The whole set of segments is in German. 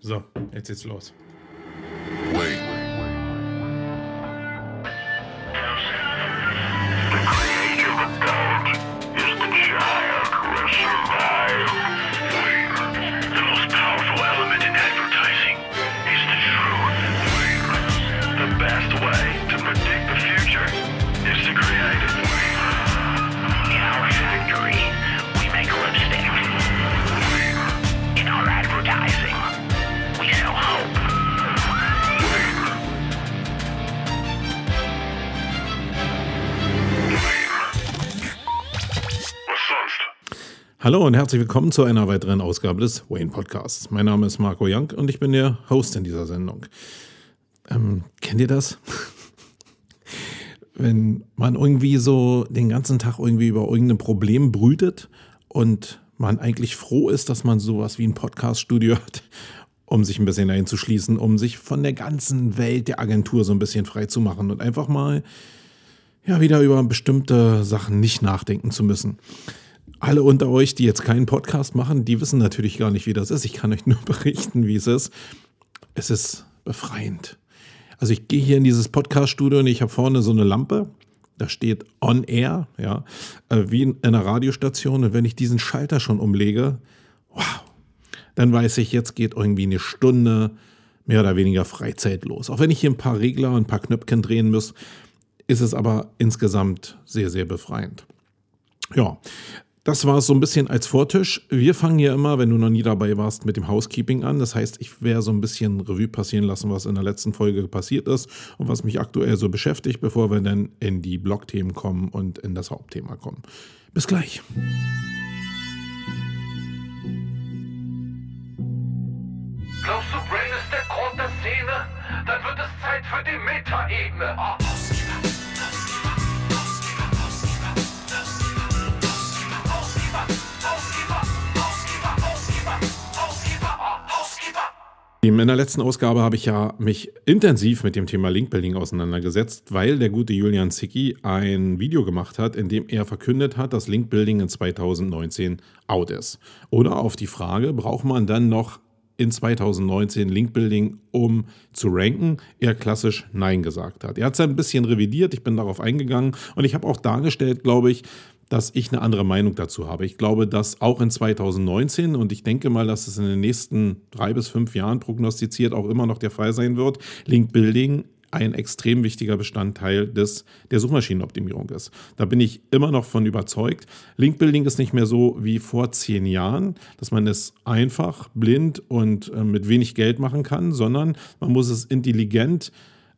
So, jetzt geht's los. Hallo und herzlich willkommen zu einer weiteren Ausgabe des Wayne Podcasts. Mein Name ist Marco Young und ich bin der Host in dieser Sendung. Ähm, kennt ihr das? Wenn man irgendwie so den ganzen Tag irgendwie über irgendein Problem brütet und man eigentlich froh ist, dass man sowas wie ein Podcast-Studio hat, um sich ein bisschen einzuschließen, um sich von der ganzen Welt der Agentur so ein bisschen frei zu machen und einfach mal ja wieder über bestimmte Sachen nicht nachdenken zu müssen. Alle unter euch, die jetzt keinen Podcast machen, die wissen natürlich gar nicht, wie das ist. Ich kann euch nur berichten, wie es ist. Es ist befreiend. Also ich gehe hier in dieses Podcast-Studio und ich habe vorne so eine Lampe. Da steht On Air, ja, äh, wie in einer Radiostation. Und wenn ich diesen Schalter schon umlege, wow, dann weiß ich, jetzt geht irgendwie eine Stunde mehr oder weniger Freizeit los. Auch wenn ich hier ein paar Regler und ein paar Knöpfchen drehen muss, ist es aber insgesamt sehr, sehr befreiend. Ja, das war es so ein bisschen als Vortisch. Wir fangen ja immer, wenn du noch nie dabei warst, mit dem Housekeeping an. Das heißt, ich werde so ein bisschen Revue passieren lassen, was in der letzten Folge passiert ist und was mich aktuell so beschäftigt, bevor wir dann in die Blogthemen kommen und in das Hauptthema kommen. Bis gleich. Glaubst du, Brain ist der Grund der Szene? Dann wird es Zeit für die Metaebene. Ah. In der letzten Ausgabe habe ich ja mich intensiv mit dem Thema Linkbuilding auseinandergesetzt, weil der gute Julian Zicki ein Video gemacht hat, in dem er verkündet hat, dass Linkbuilding in 2019 out ist. Oder auf die Frage, braucht man dann noch in 2019 Linkbuilding, um zu ranken, er klassisch Nein gesagt hat. Er hat es ein bisschen revidiert, ich bin darauf eingegangen und ich habe auch dargestellt, glaube ich, dass ich eine andere Meinung dazu habe. Ich glaube, dass auch in 2019 und ich denke mal, dass es in den nächsten drei bis fünf Jahren prognostiziert auch immer noch der Fall sein wird, Link Building ein extrem wichtiger Bestandteil des, der Suchmaschinenoptimierung ist. Da bin ich immer noch von überzeugt. Link Building ist nicht mehr so wie vor zehn Jahren, dass man es einfach, blind und äh, mit wenig Geld machen kann, sondern man muss es intelligent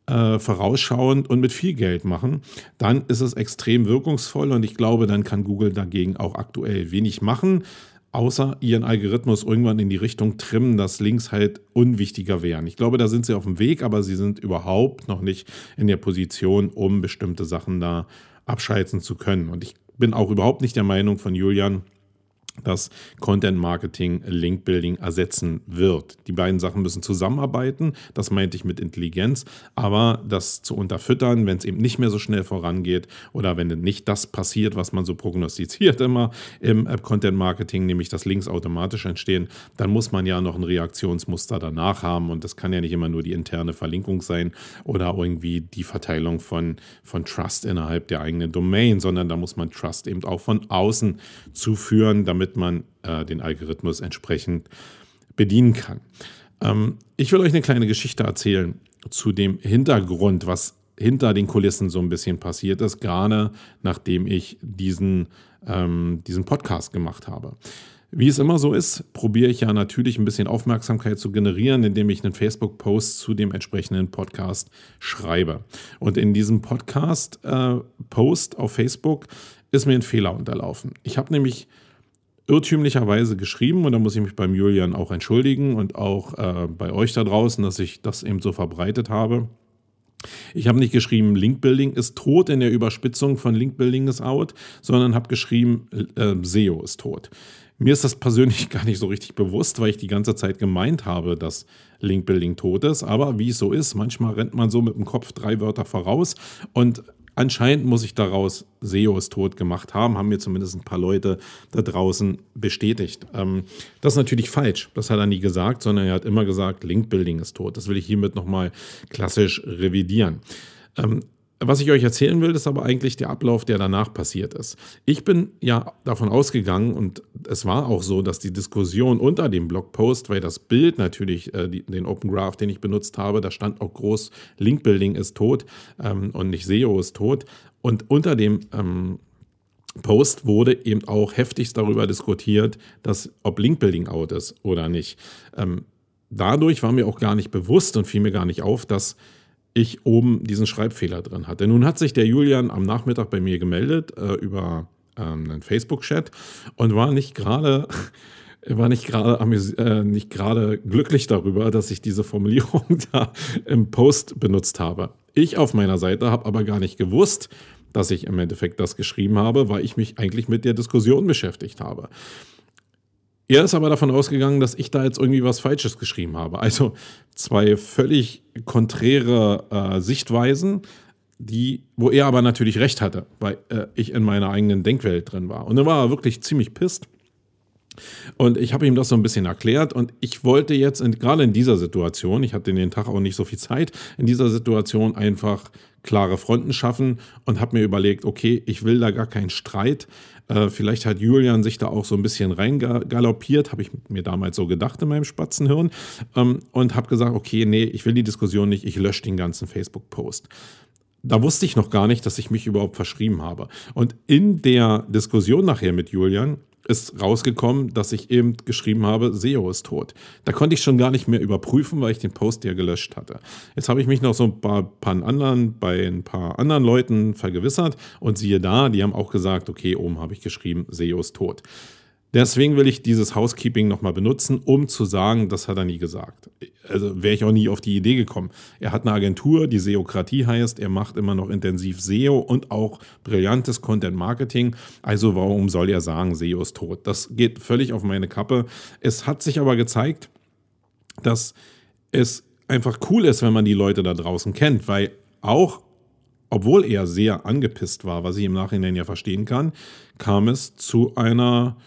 äh, vorausschauend und mit viel Geld machen, dann ist es extrem wirkungsvoll und ich glaube, dann kann Google dagegen auch aktuell wenig machen, außer ihren Algorithmus irgendwann in die Richtung trimmen, dass Links halt unwichtiger wären. Ich glaube, da sind sie auf dem Weg, aber sie sind überhaupt noch nicht in der Position, um bestimmte Sachen da abschalten zu können. Und ich bin auch überhaupt nicht der Meinung von Julian, dass Content Marketing Link Building ersetzen wird. Die beiden Sachen müssen zusammenarbeiten, das meinte ich mit Intelligenz, aber das zu unterfüttern, wenn es eben nicht mehr so schnell vorangeht oder wenn nicht das passiert, was man so prognostiziert immer im Content Marketing, nämlich dass Links automatisch entstehen, dann muss man ja noch ein Reaktionsmuster danach haben und das kann ja nicht immer nur die interne Verlinkung sein oder irgendwie die Verteilung von, von Trust innerhalb der eigenen Domain, sondern da muss man Trust eben auch von außen zuführen, damit damit man äh, den Algorithmus entsprechend bedienen kann. Ähm, ich will euch eine kleine Geschichte erzählen zu dem Hintergrund, was hinter den Kulissen so ein bisschen passiert ist, gerade nachdem ich diesen, ähm, diesen Podcast gemacht habe. Wie es immer so ist, probiere ich ja natürlich ein bisschen Aufmerksamkeit zu generieren, indem ich einen Facebook-Post zu dem entsprechenden Podcast schreibe. Und in diesem Podcast-Post äh, auf Facebook ist mir ein Fehler unterlaufen. Ich habe nämlich irrtümlicherweise geschrieben und da muss ich mich beim Julian auch entschuldigen und auch äh, bei euch da draußen, dass ich das eben so verbreitet habe. Ich habe nicht geschrieben, Linkbuilding ist tot in der Überspitzung von Linkbuilding ist out, sondern habe geschrieben, äh, SEO ist tot. Mir ist das persönlich gar nicht so richtig bewusst, weil ich die ganze Zeit gemeint habe, dass Linkbuilding tot ist. Aber wie es so ist, manchmal rennt man so mit dem Kopf drei Wörter voraus und anscheinend muss ich daraus SEO ist tot gemacht haben, haben mir zumindest ein paar Leute da draußen bestätigt. Ähm, das ist natürlich falsch. Das hat er nie gesagt, sondern er hat immer gesagt, Link-Building ist tot. Das will ich hiermit nochmal klassisch revidieren. Ähm, was ich euch erzählen will, ist aber eigentlich der Ablauf, der danach passiert ist. Ich bin ja davon ausgegangen und es war auch so, dass die Diskussion unter dem Blogpost, weil das Bild natürlich, äh, die, den Open Graph, den ich benutzt habe, da stand auch groß, Link Building ist tot ähm, und nicht SEO ist tot. Und unter dem ähm, Post wurde eben auch heftigst darüber diskutiert, dass ob Link Building out ist oder nicht. Ähm, dadurch war mir auch gar nicht bewusst und fiel mir gar nicht auf, dass ich oben diesen Schreibfehler drin hatte. Nun hat sich der Julian am Nachmittag bei mir gemeldet äh, über ähm, einen Facebook-Chat und war nicht gerade war nicht gerade äh, nicht gerade glücklich darüber, dass ich diese Formulierung da im Post benutzt habe. Ich auf meiner Seite habe aber gar nicht gewusst, dass ich im Endeffekt das geschrieben habe, weil ich mich eigentlich mit der Diskussion beschäftigt habe. Er ist aber davon ausgegangen, dass ich da jetzt irgendwie was Falsches geschrieben habe. Also zwei völlig konträre äh, Sichtweisen, die, wo er aber natürlich recht hatte, weil äh, ich in meiner eigenen Denkwelt drin war. Und dann war er wirklich ziemlich pisst. Und ich habe ihm das so ein bisschen erklärt und ich wollte jetzt in, gerade in dieser Situation, ich hatte in den Tag auch nicht so viel Zeit, in dieser Situation einfach klare Fronten schaffen und habe mir überlegt, okay, ich will da gar keinen Streit. Äh, vielleicht hat Julian sich da auch so ein bisschen reingaloppiert, habe ich mir damals so gedacht in meinem Spatzenhirn ähm, und habe gesagt, okay, nee, ich will die Diskussion nicht, ich lösche den ganzen Facebook-Post. Da wusste ich noch gar nicht, dass ich mich überhaupt verschrieben habe. Und in der Diskussion nachher mit Julian ist rausgekommen, dass ich eben geschrieben habe, SEO ist tot. Da konnte ich schon gar nicht mehr überprüfen, weil ich den Post ja gelöscht hatte. Jetzt habe ich mich noch so ein paar, paar anderen, bei ein paar anderen Leuten vergewissert und siehe da, die haben auch gesagt, okay, oben habe ich geschrieben, SEO ist tot. Deswegen will ich dieses Housekeeping nochmal benutzen, um zu sagen, das hat er nie gesagt. Also wäre ich auch nie auf die Idee gekommen. Er hat eine Agentur, die Seokratie heißt. Er macht immer noch intensiv SEO und auch brillantes Content Marketing. Also warum soll er sagen, SEO ist tot? Das geht völlig auf meine Kappe. Es hat sich aber gezeigt, dass es einfach cool ist, wenn man die Leute da draußen kennt, weil auch obwohl er sehr angepisst war, was ich im Nachhinein ja verstehen kann, kam es zu einer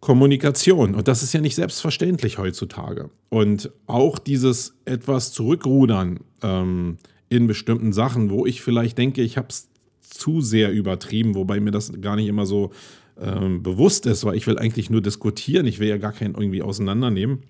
Kommunikation. Und das ist ja nicht selbstverständlich heutzutage. Und auch dieses etwas zurückrudern ähm, in bestimmten Sachen, wo ich vielleicht denke, ich habe es zu sehr übertrieben, wobei mir das gar nicht immer so ähm, bewusst ist, weil ich will eigentlich nur diskutieren, ich will ja gar keinen irgendwie auseinandernehmen.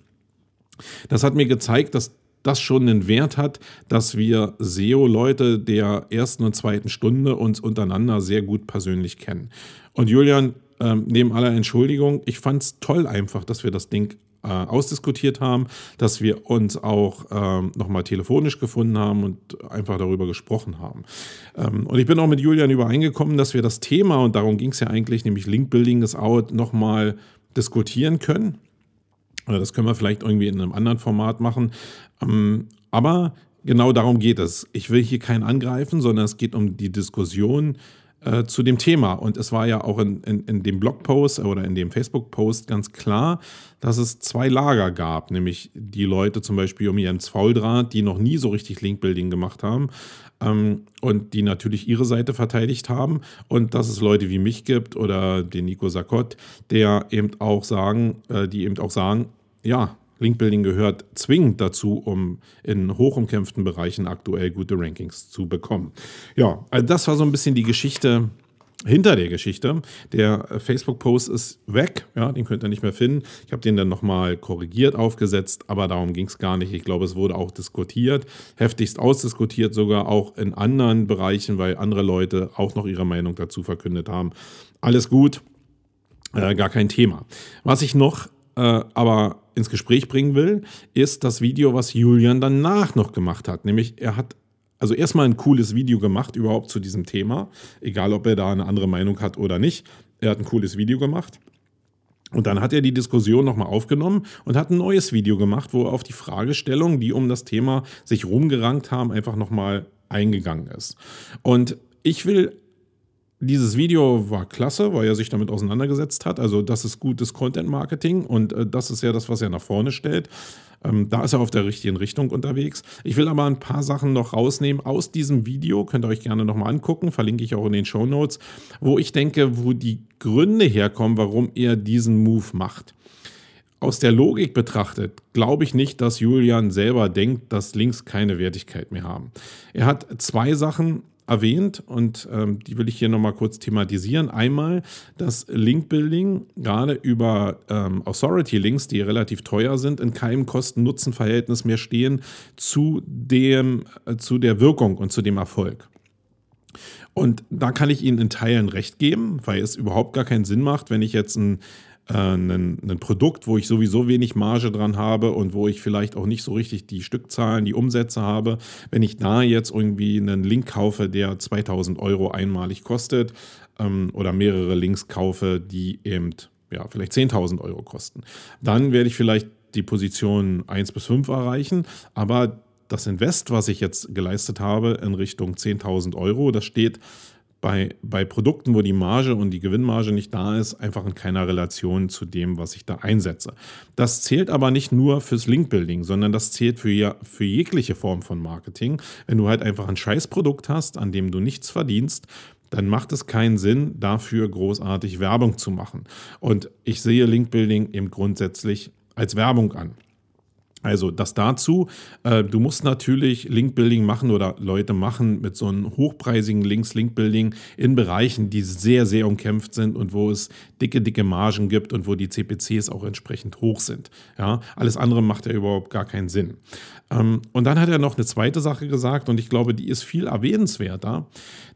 Das hat mir gezeigt, dass das schon einen Wert hat, dass wir SEO-Leute der ersten und zweiten Stunde uns untereinander sehr gut persönlich kennen. Und Julian, ähm, neben aller Entschuldigung, ich fand es toll einfach, dass wir das Ding äh, ausdiskutiert haben, dass wir uns auch ähm, nochmal telefonisch gefunden haben und einfach darüber gesprochen haben. Ähm, und ich bin auch mit Julian übereingekommen, dass wir das Thema, und darum ging es ja eigentlich, nämlich Link Building is Out, nochmal diskutieren können. Das können wir vielleicht irgendwie in einem anderen Format machen. Ähm, aber genau darum geht es. Ich will hier keinen angreifen, sondern es geht um die Diskussion äh, zu dem Thema. Und es war ja auch in, in, in dem Blogpost oder in dem Facebook-Post ganz klar, dass es zwei Lager gab, nämlich die Leute zum Beispiel um Jens Fauldraht, die noch nie so richtig Linkbuilding gemacht haben ähm, und die natürlich ihre Seite verteidigt haben und dass es Leute wie mich gibt oder den Nico Sakott, der eben auch sagen, äh, die eben auch sagen, ja, Linkbuilding gehört zwingend dazu, um in hochumkämpften Bereichen aktuell gute Rankings zu bekommen. Ja, also das war so ein bisschen die Geschichte hinter der Geschichte. Der Facebook-Post ist weg, ja, den könnt ihr nicht mehr finden. Ich habe den dann nochmal korrigiert aufgesetzt, aber darum ging es gar nicht. Ich glaube, es wurde auch diskutiert, heftigst ausdiskutiert, sogar auch in anderen Bereichen, weil andere Leute auch noch ihre Meinung dazu verkündet haben. Alles gut, äh, gar kein Thema. Was ich noch äh, aber ins Gespräch bringen will, ist das Video, was Julian danach noch gemacht hat. Nämlich, er hat also erstmal ein cooles Video gemacht überhaupt zu diesem Thema, egal ob er da eine andere Meinung hat oder nicht. Er hat ein cooles Video gemacht. Und dann hat er die Diskussion nochmal aufgenommen und hat ein neues Video gemacht, wo er auf die Fragestellungen, die um das Thema sich rumgerankt haben, einfach nochmal eingegangen ist. Und ich will dieses Video war klasse, weil er sich damit auseinandergesetzt hat. Also das ist gutes Content-Marketing und äh, das ist ja das, was er nach vorne stellt. Ähm, da ist er auf der richtigen Richtung unterwegs. Ich will aber ein paar Sachen noch rausnehmen aus diesem Video. Könnt ihr euch gerne nochmal angucken. Verlinke ich auch in den Show Notes, wo ich denke, wo die Gründe herkommen, warum er diesen Move macht. Aus der Logik betrachtet glaube ich nicht, dass Julian selber denkt, dass Links keine Wertigkeit mehr haben. Er hat zwei Sachen erwähnt und ähm, die will ich hier nochmal kurz thematisieren. Einmal das Link-Building, gerade über ähm, Authority-Links, die relativ teuer sind, in keinem Kosten-Nutzen-Verhältnis mehr stehen zu, dem, äh, zu der Wirkung und zu dem Erfolg. Und da kann ich Ihnen in Teilen recht geben, weil es überhaupt gar keinen Sinn macht, wenn ich jetzt ein äh, ein, ein Produkt, wo ich sowieso wenig Marge dran habe und wo ich vielleicht auch nicht so richtig die Stückzahlen, die Umsätze habe, wenn ich da jetzt irgendwie einen Link kaufe, der 2000 Euro einmalig kostet ähm, oder mehrere Links kaufe, die eben ja, vielleicht 10.000 Euro kosten, dann werde ich vielleicht die Position 1 bis 5 erreichen, aber das Invest, was ich jetzt geleistet habe in Richtung 10.000 Euro, das steht bei, bei Produkten, wo die Marge und die Gewinnmarge nicht da ist, einfach in keiner Relation zu dem, was ich da einsetze. Das zählt aber nicht nur fürs Linkbuilding, sondern das zählt für, für jegliche Form von Marketing. Wenn du halt einfach ein Scheißprodukt hast, an dem du nichts verdienst, dann macht es keinen Sinn, dafür großartig Werbung zu machen. Und ich sehe Linkbuilding eben grundsätzlich als Werbung an. Also das dazu. Äh, du musst natürlich Linkbuilding machen oder Leute machen mit so einem hochpreisigen Links Linkbuilding in Bereichen, die sehr, sehr umkämpft sind und wo es dicke, dicke Margen gibt und wo die CPCs auch entsprechend hoch sind. Ja, alles andere macht ja überhaupt gar keinen Sinn. Ähm, und dann hat er noch eine zweite Sache gesagt und ich glaube, die ist viel erwähnenswerter,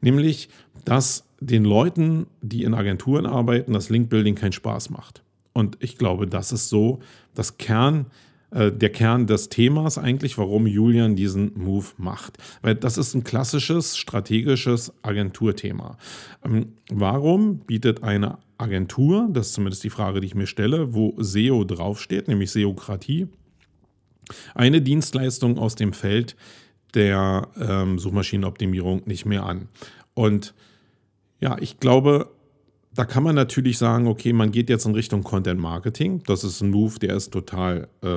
nämlich, dass den Leuten, die in Agenturen arbeiten, das Linkbuilding keinen Spaß macht. Und ich glaube, das ist so das Kern äh, der Kern des Themas eigentlich, warum Julian diesen Move macht. Weil das ist ein klassisches strategisches Agenturthema. Ähm, warum bietet eine Agentur, das ist zumindest die Frage, die ich mir stelle, wo SEO draufsteht, nämlich Seokratie, eine Dienstleistung aus dem Feld der ähm, Suchmaschinenoptimierung nicht mehr an. Und ja, ich glaube, da kann man natürlich sagen, okay, man geht jetzt in Richtung Content Marketing. Das ist ein Move, der ist total, äh,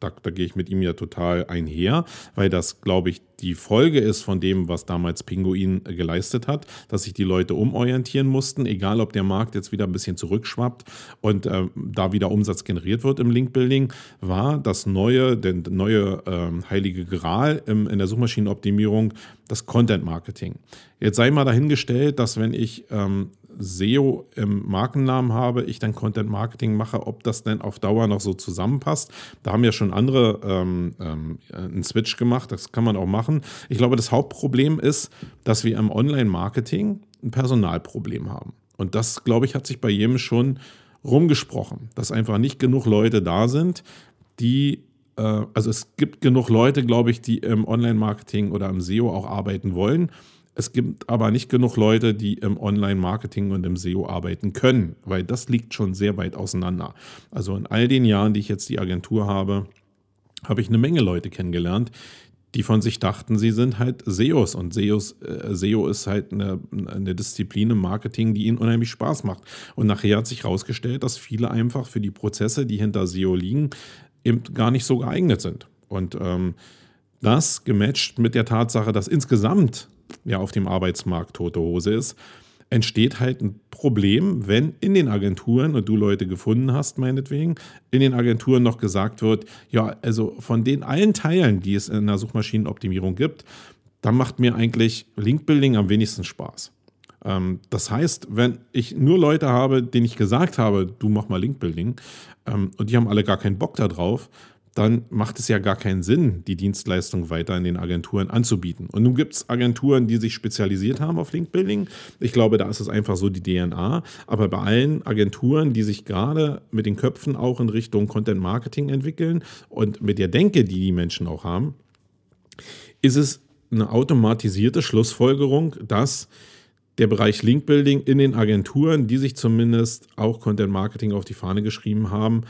da, da gehe ich mit ihm ja total einher, weil das, glaube ich, die Folge ist von dem, was damals Pinguin geleistet hat, dass sich die Leute umorientieren mussten, egal ob der Markt jetzt wieder ein bisschen zurückschwappt und äh, da wieder Umsatz generiert wird im Linkbuilding, war das neue, der neue äh, heilige Gral im, in der Suchmaschinenoptimierung das Content Marketing. Jetzt sei mal dahingestellt, dass wenn ich ähm, SEO im Markennamen habe, ich dann Content Marketing mache, ob das denn auf Dauer noch so zusammenpasst. Da haben ja schon andere ähm, ähm, einen Switch gemacht, das kann man auch machen. Ich glaube, das Hauptproblem ist, dass wir im Online-Marketing ein Personalproblem haben. Und das, glaube ich, hat sich bei jedem schon rumgesprochen, dass einfach nicht genug Leute da sind, die äh, also es gibt genug Leute, glaube ich, die im Online-Marketing oder im SEO auch arbeiten wollen. Es gibt aber nicht genug Leute, die im Online-Marketing und im SEO arbeiten können, weil das liegt schon sehr weit auseinander. Also in all den Jahren, die ich jetzt die Agentur habe, habe ich eine Menge Leute kennengelernt, die von sich dachten, sie sind halt SEOs und SEOs, äh, SEO ist halt eine, eine, Disziplin im Marketing, die ihnen unheimlich Spaß macht. Und nachher hat sich herausgestellt, dass viele einfach für die Prozesse, die hinter SEO liegen, eben gar nicht so geeignet sind. Und ähm, das gematcht mit der Tatsache, dass insgesamt ja auf dem Arbeitsmarkt tote Hose ist, entsteht halt ein Problem, wenn in den Agenturen, und du Leute gefunden hast, meinetwegen, in den Agenturen noch gesagt wird, ja, also von den allen Teilen, die es in der Suchmaschinenoptimierung gibt, da macht mir eigentlich Linkbuilding am wenigsten Spaß. Ähm, das heißt, wenn ich nur Leute habe, denen ich gesagt habe, du mach mal Linkbuilding, ähm, und die haben alle gar keinen Bock darauf, dann macht es ja gar keinen Sinn, die Dienstleistung weiter in den Agenturen anzubieten. Und nun gibt es Agenturen, die sich spezialisiert haben auf Linkbuilding. Ich glaube, da ist es einfach so die DNA. Aber bei allen Agenturen, die sich gerade mit den Köpfen auch in Richtung Content Marketing entwickeln und mit der Denke, die die Menschen auch haben, ist es eine automatisierte Schlussfolgerung, dass der Bereich Linkbuilding in den Agenturen, die sich zumindest auch Content Marketing auf die Fahne geschrieben haben,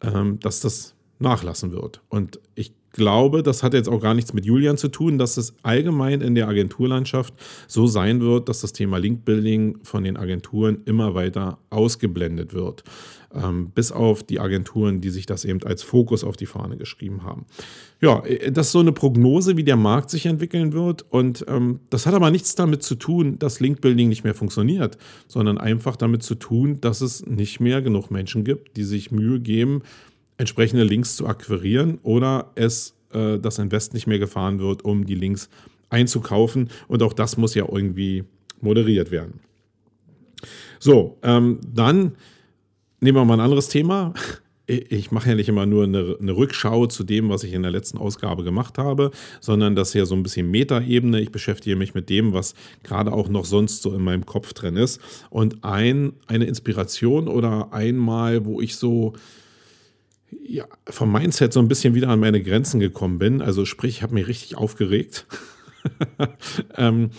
ähm, dass das nachlassen wird. Und ich glaube, das hat jetzt auch gar nichts mit Julian zu tun, dass es allgemein in der Agenturlandschaft so sein wird, dass das Thema Linkbuilding von den Agenturen immer weiter ausgeblendet wird. Ähm, bis auf die Agenturen, die sich das eben als Fokus auf die Fahne geschrieben haben. Ja, äh, das ist so eine Prognose, wie der Markt sich entwickeln wird. Und ähm, das hat aber nichts damit zu tun, dass Linkbuilding nicht mehr funktioniert, sondern einfach damit zu tun, dass es nicht mehr genug Menschen gibt, die sich Mühe geben, entsprechende Links zu akquirieren oder es äh, das Invest nicht mehr gefahren wird, um die Links einzukaufen. Und auch das muss ja irgendwie moderiert werden. So, ähm, dann nehmen wir mal ein anderes Thema. Ich mache ja nicht immer nur eine, eine, Rückschau zu dem, was ich in der letzten Ausgabe gemacht habe, sondern das ist ja so ein bisschen Metaebene. Ich beschäftige mich mit dem, was gerade auch noch sonst so in meinem Kopf drin ist. Und ein, eine Inspiration oder einmal, wo ich so ja, vom Mindset so ein bisschen wieder an meine Grenzen gekommen bin, also sprich, ich habe mich richtig aufgeregt, ähm,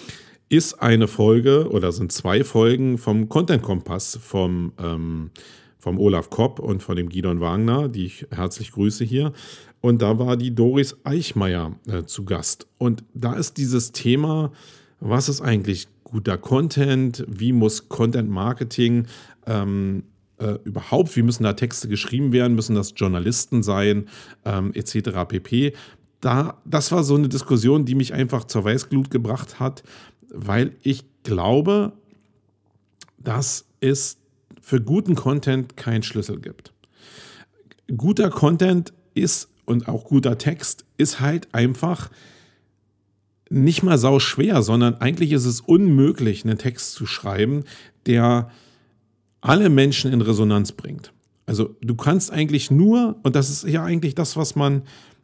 ist eine Folge oder sind zwei Folgen vom Content Kompass vom ähm, vom Olaf Kopp und von dem Gidon Wagner, die ich herzlich grüße hier. Und da war die Doris Eichmeier äh, zu Gast. Und da ist dieses Thema, was ist eigentlich guter Content? Wie muss Content Marketing ähm, äh, überhaupt, wie müssen da Texte geschrieben werden? Müssen das Journalisten sein, ähm, etc. pp. Da, das war so eine Diskussion, die mich einfach zur Weißglut gebracht hat, weil ich glaube, dass es für guten Content keinen Schlüssel gibt. Guter Content ist und auch guter Text ist halt einfach nicht mal sau schwer, sondern eigentlich ist es unmöglich, einen Text zu schreiben, der alle Menschen in Resonanz bringt. Also du kannst eigentlich nur, und das ist ja eigentlich das, was man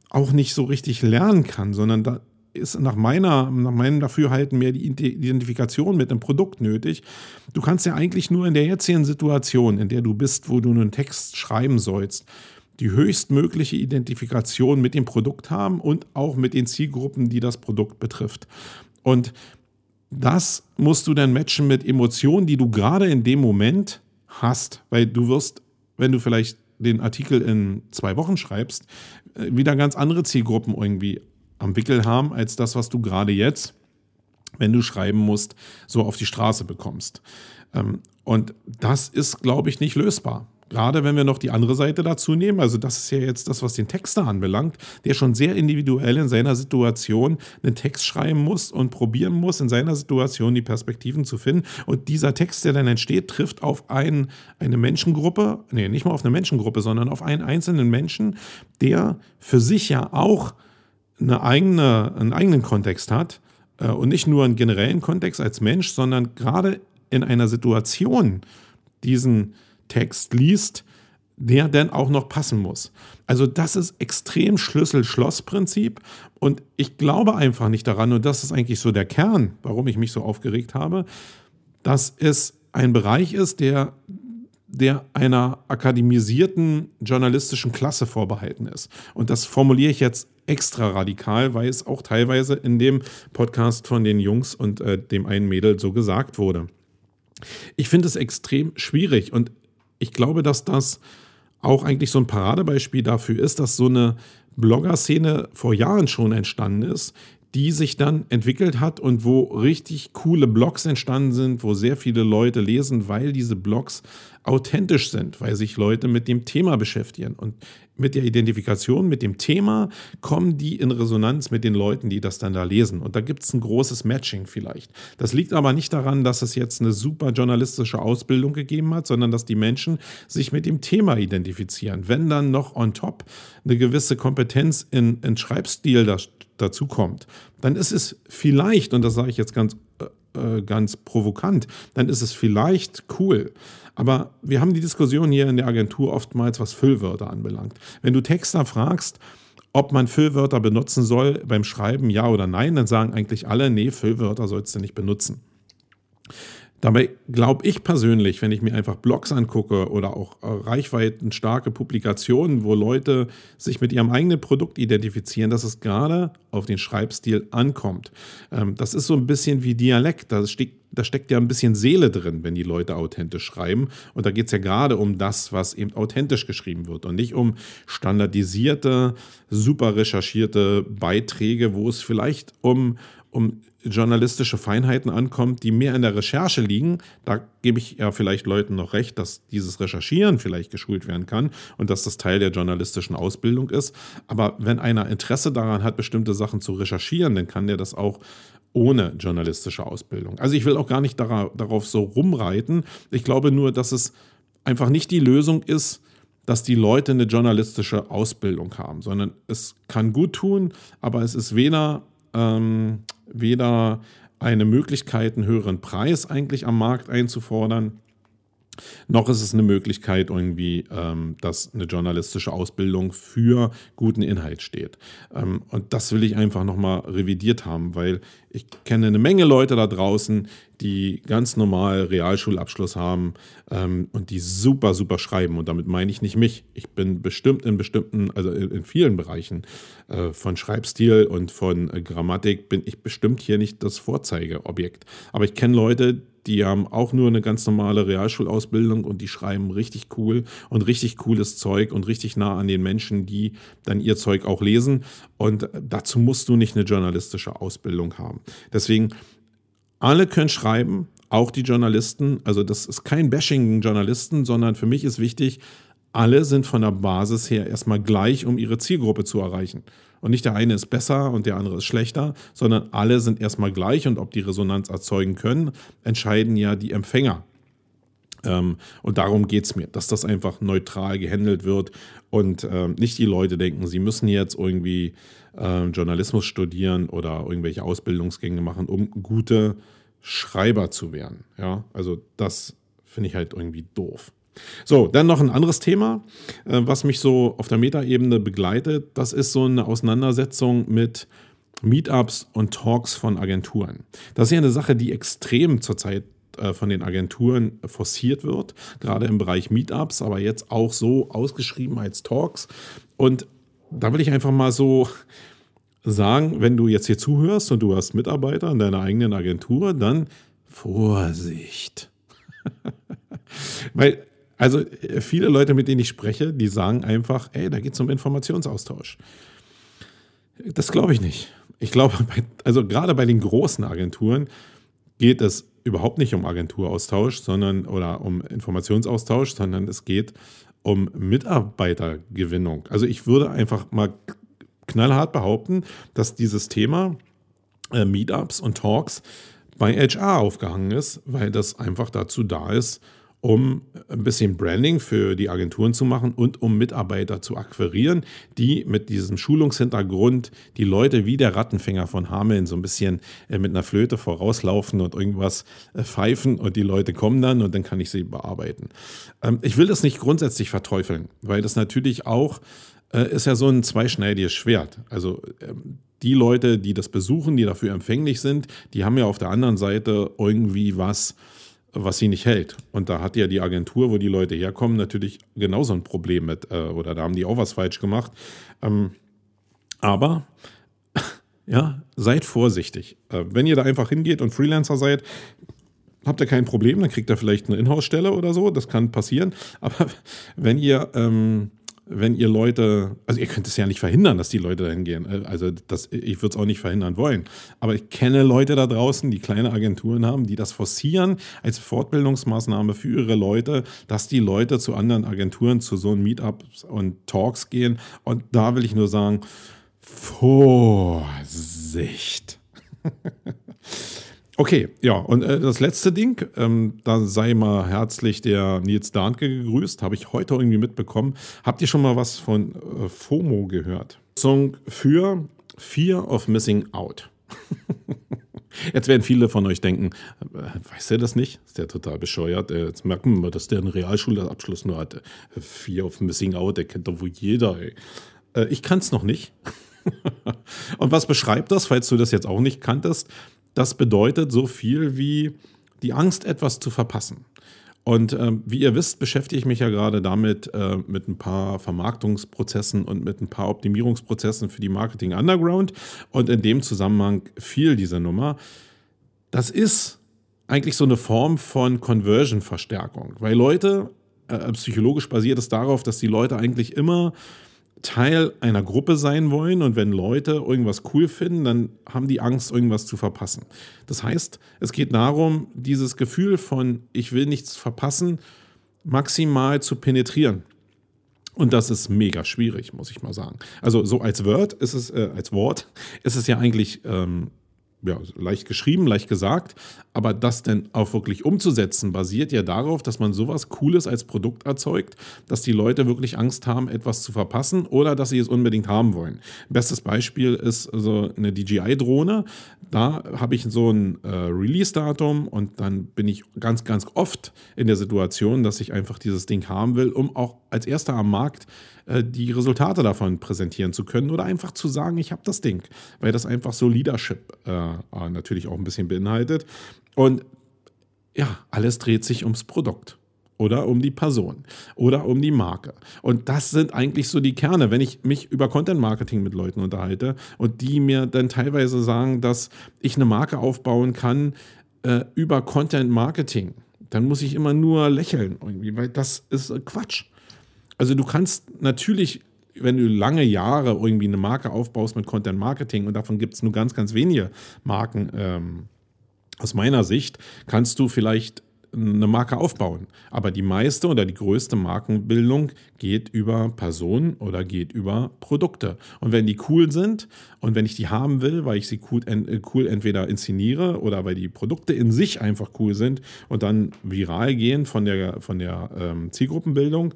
auch nicht so richtig lernen kann, sondern da, ist nach, meiner, nach meinem Dafürhalten mehr die Identifikation mit einem Produkt nötig. Du kannst ja eigentlich nur in der jetzigen Situation, in der du bist, wo du einen Text schreiben sollst, die höchstmögliche Identifikation mit dem Produkt haben und auch mit den Zielgruppen, die das Produkt betrifft. Und das musst du dann matchen mit Emotionen, die du gerade in dem Moment hast, weil du wirst, wenn du vielleicht den Artikel in zwei Wochen schreibst, äh, wieder ganz andere Zielgruppen irgendwie am Wickel haben, als das, was du gerade jetzt, wenn du schreiben musst, so auf die Straße bekommst. Ähm, und das ist, glaube ich, nicht lösbar. Gerade wenn wir noch die andere Seite dazu nehmen, also das ist ja jetzt das, was den Texter anbelangt, der schon sehr individuell in seiner Situation einen Text schreiben muss und probieren muss, in seiner Situation die Perspektiven zu finden. Und dieser Text, der dann entsteht, trifft auf ein, eine Menschengruppe, nee, nicht mal auf eine Menschengruppe, sondern auf einen einzelnen Menschen, der für sich ja auch eine eigene, einen eigenen Kontext hat äh, und nicht nur einen generellen Kontext als Mensch, sondern gerade in einer Situation diesen Text liest, der dann auch noch passen muss. Also das ist extrem Schlüssel-Schloss-Prinzip und ich glaube einfach nicht daran, und das ist eigentlich so der Kern, warum ich mich so aufgeregt habe, dass es ein Bereich ist, der der einer akademisierten journalistischen Klasse vorbehalten ist. Und das formuliere ich jetzt extra radikal, weil es auch teilweise in dem Podcast von den Jungs und äh, dem einen Mädel so gesagt wurde. Ich finde es extrem schwierig und ich glaube, dass das auch eigentlich so ein Paradebeispiel dafür ist, dass so eine Blogger-Szene vor Jahren schon entstanden ist, die sich dann entwickelt hat und wo richtig coole Blogs entstanden sind, wo sehr viele Leute lesen, weil diese Blogs authentisch sind, weil sich Leute mit dem Thema beschäftigen. Und mit der Identifikation mit dem Thema kommen die in Resonanz mit den Leuten, die das dann da lesen. Und da gibt es ein großes Matching vielleicht. Das liegt aber nicht daran, dass es jetzt eine super journalistische Ausbildung gegeben hat, sondern dass die Menschen sich mit dem Thema identifizieren. Wenn dann noch on top eine gewisse Kompetenz in, in Schreibstil das, dazu kommt, dann ist es vielleicht, und das sage ich jetzt ganz, äh, äh ganz provokant, dann ist es vielleicht cool. Aber wir haben die Diskussion hier in der Agentur oftmals, was Füllwörter anbelangt. Wenn du Texter fragst, ob man Füllwörter benutzen soll beim Schreiben, ja oder nein, dann sagen eigentlich alle, nee, Füllwörter sollst du nicht benutzen. Dabei glaube ich persönlich, wenn ich mir einfach Blogs angucke oder auch äh, reichweitenstarke Publikationen, wo Leute sich mit ihrem eigenen Produkt identifizieren, dass es gerade auf den Schreibstil ankommt. Ähm, das ist so ein bisschen wie Dialekt. Da steckt, da steckt ja ein bisschen Seele drin, wenn die Leute authentisch schreiben. Und da geht es ja gerade um das, was eben authentisch geschrieben wird und nicht um standardisierte, super recherchierte Beiträge, wo es vielleicht um, um journalistische Feinheiten ankommt, die mehr in der Recherche liegen, da gebe ich ja vielleicht Leuten noch recht, dass dieses Recherchieren vielleicht geschult werden kann und dass das Teil der journalistischen Ausbildung ist. Aber wenn einer Interesse daran hat, bestimmte Sachen zu recherchieren, dann kann der das auch ohne journalistische Ausbildung. Also ich will auch gar nicht darauf so rumreiten. Ich glaube nur, dass es einfach nicht die Lösung ist, dass die Leute eine journalistische Ausbildung haben, sondern es kann gut tun, aber es ist weder ähm, weder eine Möglichkeit, einen höheren Preis eigentlich am Markt einzufordern, noch ist es eine Möglichkeit irgendwie, ähm, dass eine journalistische Ausbildung für guten Inhalt steht. Ähm, und das will ich einfach nochmal revidiert haben, weil ich kenne eine Menge Leute da draußen, die ganz normal Realschulabschluss haben ähm, und die super, super schreiben. Und damit meine ich nicht mich. Ich bin bestimmt in bestimmten, also in, vielen Bereichen äh, von Schreibstil und von äh, Grammatik bin ich bestimmt hier nicht das Vorzeigeobjekt. Aber ich kenne Leute, die haben auch nur eine ganz normale Realschulausbildung und die schreiben richtig cool und richtig cooles Zeug und richtig nah an den Menschen, die dann ihr Zeug auch lesen. Und dazu musst du nicht eine journalistische Ausbildung haben. Deswegen, alle können schreiben, auch die Journalisten. Also das ist kein Bashing Journalisten, sondern für mich ist wichtig, alle sind von der Basis her erstmal gleich, um ihre Zielgruppe zu erreichen. Und nicht der eine ist besser und der andere ist schlechter, sondern alle sind erstmal gleich und ob die Resonanz erzeugen können, entscheiden ja die Empfänger. Ähm, und darum geht es mir, dass das einfach neutral gehandelt wird und ähm, nicht die Leute denken, sie müssen jetzt irgendwie ähm, Journalismus studieren oder irgendwelche Ausbildungsgänge machen, um gute Schreiber zu werden. Ja, also das finde ich halt irgendwie doof. So, dann noch ein anderes Thema, äh, was mich so auf der Metaebene begleitet. Das ist so eine Auseinandersetzung mit Meetups und Talks von Agenturen. Das ist ja eine Sache, die extrem zurzeit äh, von den Agenturen forciert wird, gerade im Bereich Meetups, aber jetzt auch so ausgeschrieben als Talks. Und da will ich einfach mal so sagen, wenn du jetzt hier zuhörst und du hast Mitarbeiter in deiner eigenen Agentur, dann Vorsicht. Weil also äh, viele Leute, mit denen ich spreche, die sagen einfach, ey, da geht es um Informationsaustausch. Das glaube ich nicht. Ich glaube, also gerade bei den großen Agenturen geht es überhaupt nicht um Agenturaustausch, sondern oder um Informationsaustausch, sondern es geht um Mitarbeitergewinnung. Also ich würde einfach mal knallhart behaupten, dass dieses Thema äh, Meetups und Talks bei HR aufgehangen ist, weil das einfach dazu da ist, um ein bisschen Branding für die Agenturen zu machen und um Mitarbeiter zu akquirieren, die mit diesem Schulungshintergrund die Leute wie der Rattenfänger von Hameln so ein bisschen äh, mit einer Flöte vorauslaufen und irgendwas äh, pfeifen und die Leute kommen dann und dann kann ich sie bearbeiten. Ähm, ich will das nicht grundsätzlich verteufeln, weil das natürlich auch äh, ist ja so ein zweischneidiges Schwert. Also ähm, die Leute, die das besuchen, die dafür empfänglich sind, die haben ja auf der anderen Seite irgendwie was, was sie nicht hält. Und da hat ja die Agentur, wo die Leute herkommen, natürlich genauso ein Problem mit, äh, oder da haben die auch was falsch gemacht. Ähm, aber ja, seid vorsichtig. Äh, wenn ihr da einfach hingeht und Freelancer seid, habt ihr kein Problem, dann kriegt ihr vielleicht eine Inhouse-Stelle oder so, das kann passieren. Aber wenn ihr ähm, wenn ihr Leute, also ihr könnt es ja nicht verhindern, dass die Leute dahin gehen. Äh, also das, ich würde es auch nicht verhindern wollen. Aber ich kenne Leute da draußen, die kleine Agenturen haben, die das forcieren als Fortbildungsmaßnahme für ihre Leute, dass die Leute zu anderen Agenturen, zu so Meetups und Talks gehen. Und da will ich nur sagen, Vorsicht. Okay, ja, und äh, das letzte Ding, ähm, da sei mal herzlich der Nils Dahnke gegrüßt, habe ich heute irgendwie mitbekommen. Habt ihr schon mal was von äh, FOMO gehört? Song für Fear of Missing Out. Jetzt werden viele von euch denken, äh, weiß der das nicht? Ist der total bescheuert? Äh, jetzt merken wir, dass der einen Realschulabschluss nur hat. Fear of Missing Out, der kennt doch wohl jeder. Äh, ich kann es noch nicht. Und was beschreibt das, falls du das jetzt auch nicht kanntest? Das bedeutet so viel wie die Angst, etwas zu verpassen. Und ähm, wie ihr wisst, beschäftige ich mich ja gerade damit äh, mit ein paar Vermarktungsprozessen und mit ein paar Optimierungsprozessen für die Marketing Underground. Und in dem Zusammenhang fiel diese Nummer. Das ist eigentlich so eine Form von Conversion-Verstärkung, weil Leute, äh, psychologisch basiert es darauf, dass die Leute eigentlich immer Teil einer Gruppe sein wollen und wenn Leute irgendwas cool finden, dann haben die Angst, irgendwas zu verpassen. Das heißt, es geht darum, dieses Gefühl von ich will nichts verpassen, maximal zu penetrieren. Und das ist mega schwierig, muss ich mal sagen. Also so als Word ist es, äh, als Wort ist es ja eigentlich ähm, ja, leicht geschrieben, leicht gesagt, aber das denn auch wirklich umzusetzen, basiert ja darauf, dass man sowas Cooles als Produkt erzeugt, dass die Leute wirklich Angst haben, etwas zu verpassen oder dass sie es unbedingt haben wollen. Bestes Beispiel ist so eine DJI-Drohne. Da habe ich so ein äh, Release-Datum und dann bin ich ganz, ganz oft in der Situation, dass ich einfach dieses Ding haben will, um auch als erster am Markt äh, die Resultate davon präsentieren zu können oder einfach zu sagen, ich habe das Ding, weil das einfach so Leadership äh, natürlich auch ein bisschen beinhaltet. Und ja, alles dreht sich ums Produkt oder um die Person oder um die Marke. Und das sind eigentlich so die Kerne. Wenn ich mich über Content Marketing mit Leuten unterhalte und die mir dann teilweise sagen, dass ich eine Marke aufbauen kann äh, über Content Marketing, dann muss ich immer nur lächeln irgendwie, weil das ist Quatsch. Also du kannst natürlich, wenn du lange Jahre irgendwie eine Marke aufbaust mit Content Marketing und davon gibt es nur ganz, ganz wenige Marken, ähm, aus meiner Sicht, kannst du vielleicht eine Marke aufbauen. Aber die meiste oder die größte Markenbildung geht über Personen oder geht über Produkte. Und wenn die cool sind und wenn ich die haben will, weil ich sie cool, cool entweder inszeniere oder weil die Produkte in sich einfach cool sind und dann viral gehen von der, von der ähm, Zielgruppenbildung,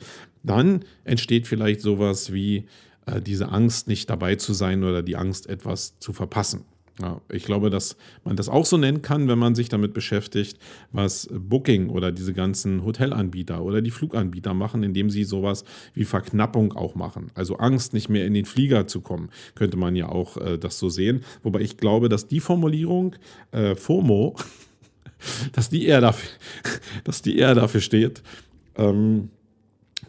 dann entsteht vielleicht sowas wie äh, diese Angst, nicht dabei zu sein oder die Angst, etwas zu verpassen. Ja, ich glaube, dass man das auch so nennen kann, wenn man sich damit beschäftigt, was Booking oder diese ganzen Hotelanbieter oder die Fluganbieter machen, indem sie sowas wie Verknappung auch machen. Also Angst, nicht mehr in den Flieger zu kommen, könnte man ja auch äh, das so sehen. Wobei ich glaube, dass die Formulierung äh, FOMO, dass die eher dafür, dass die eher dafür steht, ähm,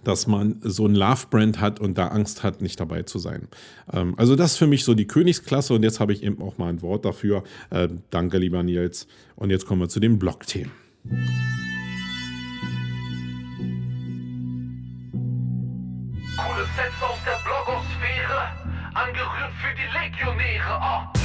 dass man so ein Love-Brand hat und da Angst hat, nicht dabei zu sein. Ähm, also das ist für mich so die Königsklasse und jetzt habe ich eben auch mal ein Wort dafür. Äh, danke, lieber Nils. Und jetzt kommen wir zu den Blog-Themen. Coole Sets aus der Blogosphäre, angerührt für die Legionäre. Oh.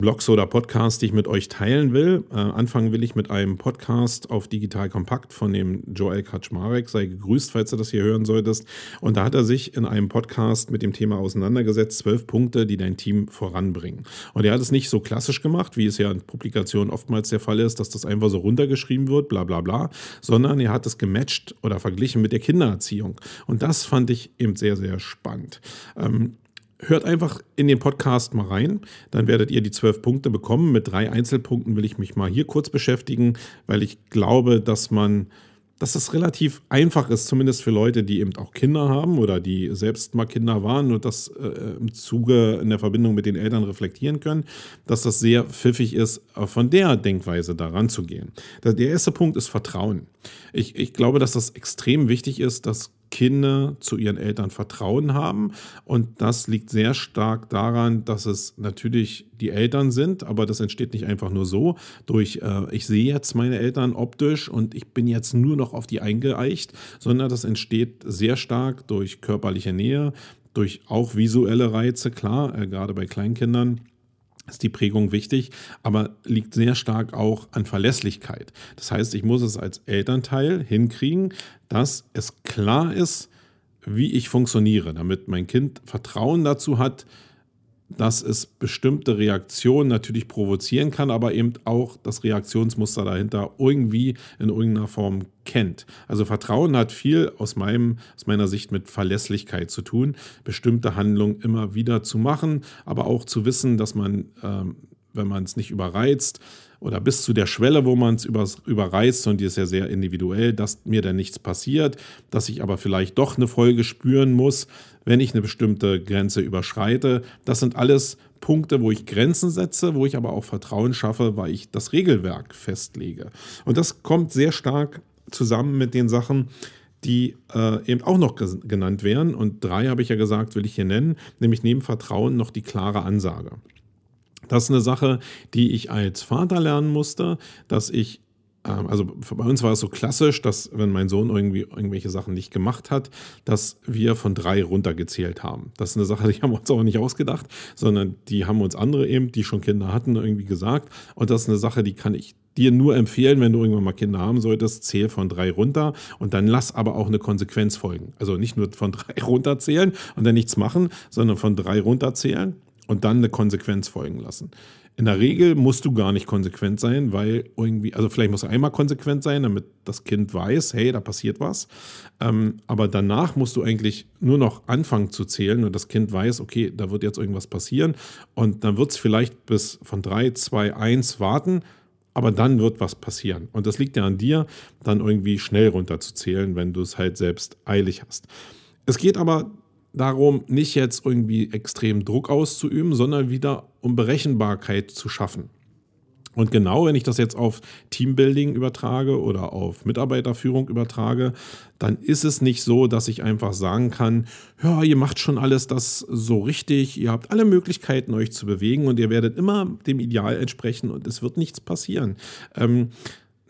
Blogs oder Podcasts, die ich mit euch teilen will. Äh, anfangen will ich mit einem Podcast auf Digital Kompakt von dem Joel Kaczmarek. Sei gegrüßt, falls du das hier hören solltest. Und da hat er sich in einem Podcast mit dem Thema auseinandergesetzt, zwölf Punkte, die dein Team voranbringen. Und er hat es nicht so klassisch gemacht, wie es ja in Publikationen oftmals der Fall ist, dass das einfach so runtergeschrieben wird, bla bla bla, sondern er hat es gematcht oder verglichen mit der Kindererziehung. Und das fand ich eben sehr, sehr spannend. Ähm, Hört einfach in den Podcast mal rein, dann werdet ihr die zwölf Punkte bekommen. Mit drei Einzelpunkten will ich mich mal hier kurz beschäftigen, weil ich glaube, dass man, dass es relativ einfach ist, zumindest für Leute, die eben auch Kinder haben oder die selbst mal Kinder waren und das äh, im Zuge in der Verbindung mit den Eltern reflektieren können, dass das sehr pfiffig ist, von der Denkweise daran zu gehen. Der erste Punkt ist Vertrauen. Ich, ich glaube, dass das extrem wichtig ist, dass Kinder zu ihren Eltern Vertrauen haben. Und das liegt sehr stark daran, dass es natürlich die Eltern sind, aber das entsteht nicht einfach nur so durch, äh, ich sehe jetzt meine Eltern optisch und ich bin jetzt nur noch auf die eingeeicht, sondern das entsteht sehr stark durch körperliche Nähe, durch auch visuelle Reize, klar, äh, gerade bei Kleinkindern ist die Prägung wichtig, aber liegt sehr stark auch an Verlässlichkeit. Das heißt, ich muss es als Elternteil hinkriegen, dass es klar ist, wie ich funktioniere, damit mein Kind Vertrauen dazu hat, dass es bestimmte Reaktionen natürlich provozieren kann, aber eben auch das Reaktionsmuster dahinter irgendwie in irgendeiner Form kennt. Also Vertrauen hat viel aus, meinem, aus meiner Sicht mit Verlässlichkeit zu tun, bestimmte Handlungen immer wieder zu machen, aber auch zu wissen, dass man, ähm, wenn man es nicht überreizt oder bis zu der Schwelle, wo man es überreißt, und die ist ja sehr individuell, dass mir dann nichts passiert, dass ich aber vielleicht doch eine Folge spüren muss, wenn ich eine bestimmte Grenze überschreite. Das sind alles Punkte, wo ich Grenzen setze, wo ich aber auch Vertrauen schaffe, weil ich das Regelwerk festlege. Und das kommt sehr stark zusammen mit den Sachen, die äh, eben auch noch genannt werden. Und drei habe ich ja gesagt, will ich hier nennen, nämlich neben Vertrauen noch die klare Ansage. Das ist eine Sache, die ich als Vater lernen musste, dass ich ähm, also bei uns war es so klassisch, dass wenn mein Sohn irgendwie irgendwelche Sachen nicht gemacht hat, dass wir von drei runtergezählt haben. Das ist eine Sache, die haben wir uns auch nicht ausgedacht, sondern die haben uns andere eben, die schon Kinder hatten, irgendwie gesagt. Und das ist eine Sache, die kann ich dir nur empfehlen, wenn du irgendwann mal Kinder haben solltest, zähl von drei runter und dann lass aber auch eine Konsequenz folgen. Also nicht nur von drei runterzählen und dann nichts machen, sondern von drei runterzählen und dann eine Konsequenz folgen lassen. In der Regel musst du gar nicht konsequent sein, weil irgendwie, also vielleicht musst du einmal konsequent sein, damit das Kind weiß, hey, da passiert was. Ähm, aber danach musst du eigentlich nur noch anfangen zu zählen und das Kind weiß, okay, da wird jetzt irgendwas passieren. Und dann wird es vielleicht bis von 3, 2, 1 warten, aber dann wird was passieren. Und das liegt ja an dir, dann irgendwie schnell runterzuzählen, wenn du es halt selbst eilig hast. Es geht aber darum, nicht jetzt irgendwie extrem Druck auszuüben, sondern wieder um Berechenbarkeit zu schaffen. Und genau, wenn ich das jetzt auf Teambuilding übertrage oder auf Mitarbeiterführung übertrage, dann ist es nicht so, dass ich einfach sagen kann, ja, ihr macht schon alles das so richtig, ihr habt alle Möglichkeiten, euch zu bewegen und ihr werdet immer dem Ideal entsprechen und es wird nichts passieren. Ähm,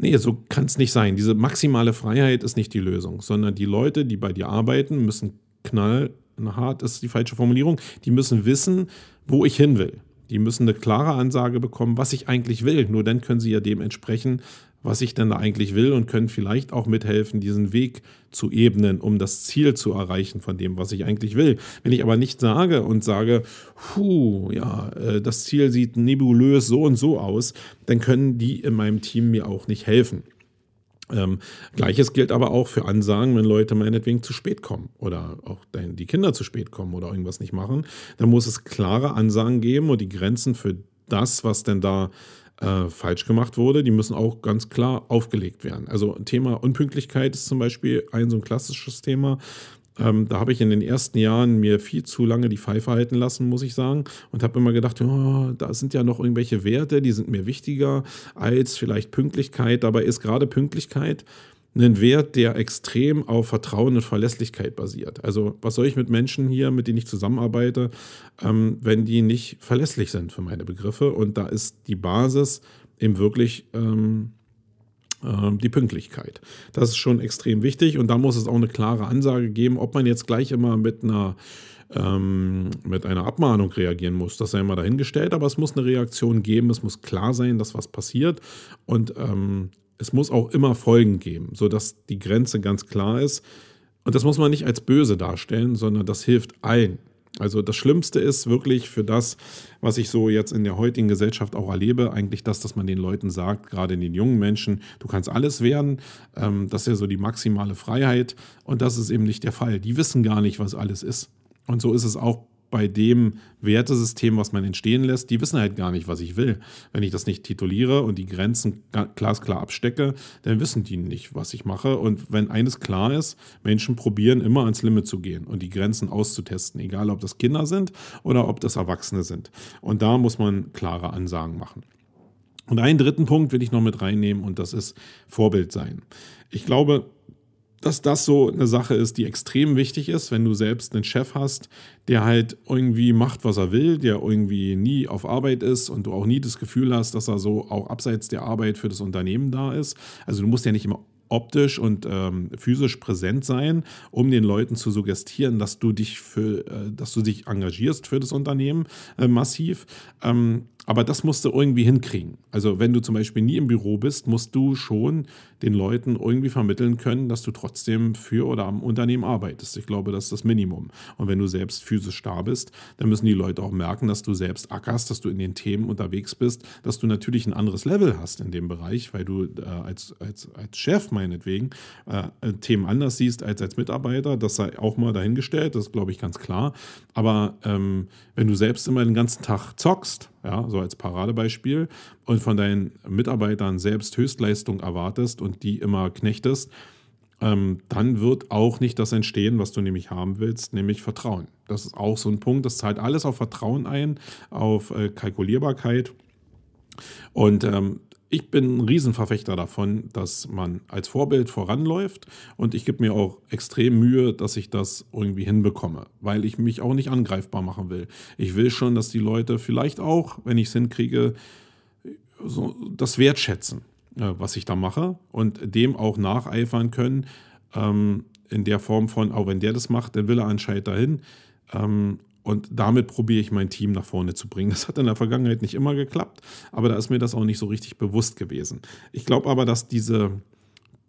Nee, so kann es nicht sein. Diese maximale Freiheit ist nicht die Lösung, sondern die Leute, die bei dir arbeiten, müssen knall hart ist die falsche Formulierung, die müssen wissen, wo ich hin will. Die müssen eine klare Ansage bekommen, was ich eigentlich will. Nur dann können sie ja dem entsprechen, was ich denn da eigentlich will und können vielleicht auch mithelfen, diesen Weg zu ebnen, um das Ziel zu erreichen von dem, was ich eigentlich will. Wenn ich aber nicht sage und sage, puh, ja, äh, das Ziel sieht nebulös so und so aus, dann können die in meinem Team mir auch nicht helfen. Ähm, Gleiches gilt aber auch für Ansagen, wenn Leute meinetwegen zu spät kommen oder auch die Kinder zu spät kommen oder irgendwas nicht machen. Dann muss es klare Ansagen geben und die Grenzen für das, was denn da äh, falsch gemacht wurde, die müssen auch ganz klar aufgelegt werden. Also Thema Unpünktlichkeit ist zum Beispiel ein so ein klassisches Thema. Ähm, da habe ich in den ersten Jahren mir viel zu lange die Pfeife halten lassen, muss ich sagen. Und habe immer gedacht, oh, da sind ja noch irgendwelche Werte, die sind mir wichtiger als vielleicht Pünktlichkeit. Dabei ist gerade Pünktlichkeit ein Wert, der extrem auf Vertrauen und Verlässlichkeit basiert. Also was soll ich mit Menschen hier, mit denen ich zusammenarbeite, ähm, wenn die nicht verlässlich sind für meine Begriffe? Und da ist die Basis eben wirklich ähm, die Pünktlichkeit. Das ist schon extrem wichtig und da muss es auch eine klare Ansage geben, ob man jetzt gleich immer mit einer ähm, mit einer Abmahnung reagieren muss. Das sei immer dahingestellt, aber es muss eine Reaktion geben, es muss klar sein, dass was passiert und ähm, es muss auch immer Folgen geben, sodass die Grenze ganz klar ist. Und das muss man nicht als böse darstellen, sondern das hilft allen. Also das Schlimmste ist wirklich für das, was ich so jetzt in der heutigen Gesellschaft auch erlebe, eigentlich das, dass man den Leuten sagt, gerade den jungen Menschen, du kannst alles werden. Ähm, das ist ja so die maximale Freiheit. Und das ist eben nicht der Fall. Die wissen gar nicht, was alles ist. Und so ist es auch bei dem Wertesystem, was man entstehen lässt, die wissen halt gar nicht, was ich will. Wenn ich das nicht tituliere und die Grenzen glasklar abstecke, dann wissen die nicht, was ich mache. Und wenn eines klar ist, Menschen probieren immer ans Limit zu gehen und die Grenzen auszutesten, egal ob das Kinder sind oder ob das Erwachsene sind. Und da muss man klare Ansagen machen. Und einen dritten Punkt will ich noch mit reinnehmen und das ist Vorbild sein. Ich glaube, dass das so eine Sache ist, die extrem wichtig ist, wenn du selbst einen Chef hast, der halt irgendwie macht, was er will, der irgendwie nie auf Arbeit ist und du auch nie das Gefühl hast, dass er so auch abseits der Arbeit für das Unternehmen da ist. Also du musst ja nicht immer optisch und ähm, physisch präsent sein, um den Leuten zu suggestieren, dass du dich für, äh, dass du dich engagierst für das Unternehmen äh, massiv. Ähm, aber das musst du irgendwie hinkriegen. Also wenn du zum Beispiel nie im Büro bist, musst du schon den Leuten irgendwie vermitteln können, dass du trotzdem für oder am Unternehmen arbeitest. Ich glaube, das ist das Minimum. Und wenn du selbst physisch da bist, dann müssen die Leute auch merken, dass du selbst ackerst, dass du in den Themen unterwegs bist, dass du natürlich ein anderes Level hast in dem Bereich, weil du äh, als, als, als Chef meinetwegen äh, Themen anders siehst als als Mitarbeiter. Das sei auch mal dahingestellt, das ist, glaube ich, ganz klar. Aber ähm, wenn du selbst immer den ganzen Tag zockst, ja, so als Paradebeispiel, und von deinen Mitarbeitern selbst Höchstleistung erwartest und die immer knechtest, ähm, dann wird auch nicht das entstehen, was du nämlich haben willst, nämlich Vertrauen. Das ist auch so ein Punkt, das zahlt alles auf Vertrauen ein, auf äh, Kalkulierbarkeit. Und ähm, ich bin ein Riesenverfechter davon, dass man als Vorbild voranläuft und ich gebe mir auch extrem Mühe, dass ich das irgendwie hinbekomme, weil ich mich auch nicht angreifbar machen will. Ich will schon, dass die Leute vielleicht auch, wenn ich es hinkriege, so das wertschätzen, äh, was ich da mache und dem auch nacheifern können, ähm, in der Form von, auch wenn der das macht, dann will er anscheinend dahin. Ähm, und damit probiere ich mein Team nach vorne zu bringen. Das hat in der Vergangenheit nicht immer geklappt, aber da ist mir das auch nicht so richtig bewusst gewesen. Ich glaube aber, dass diese,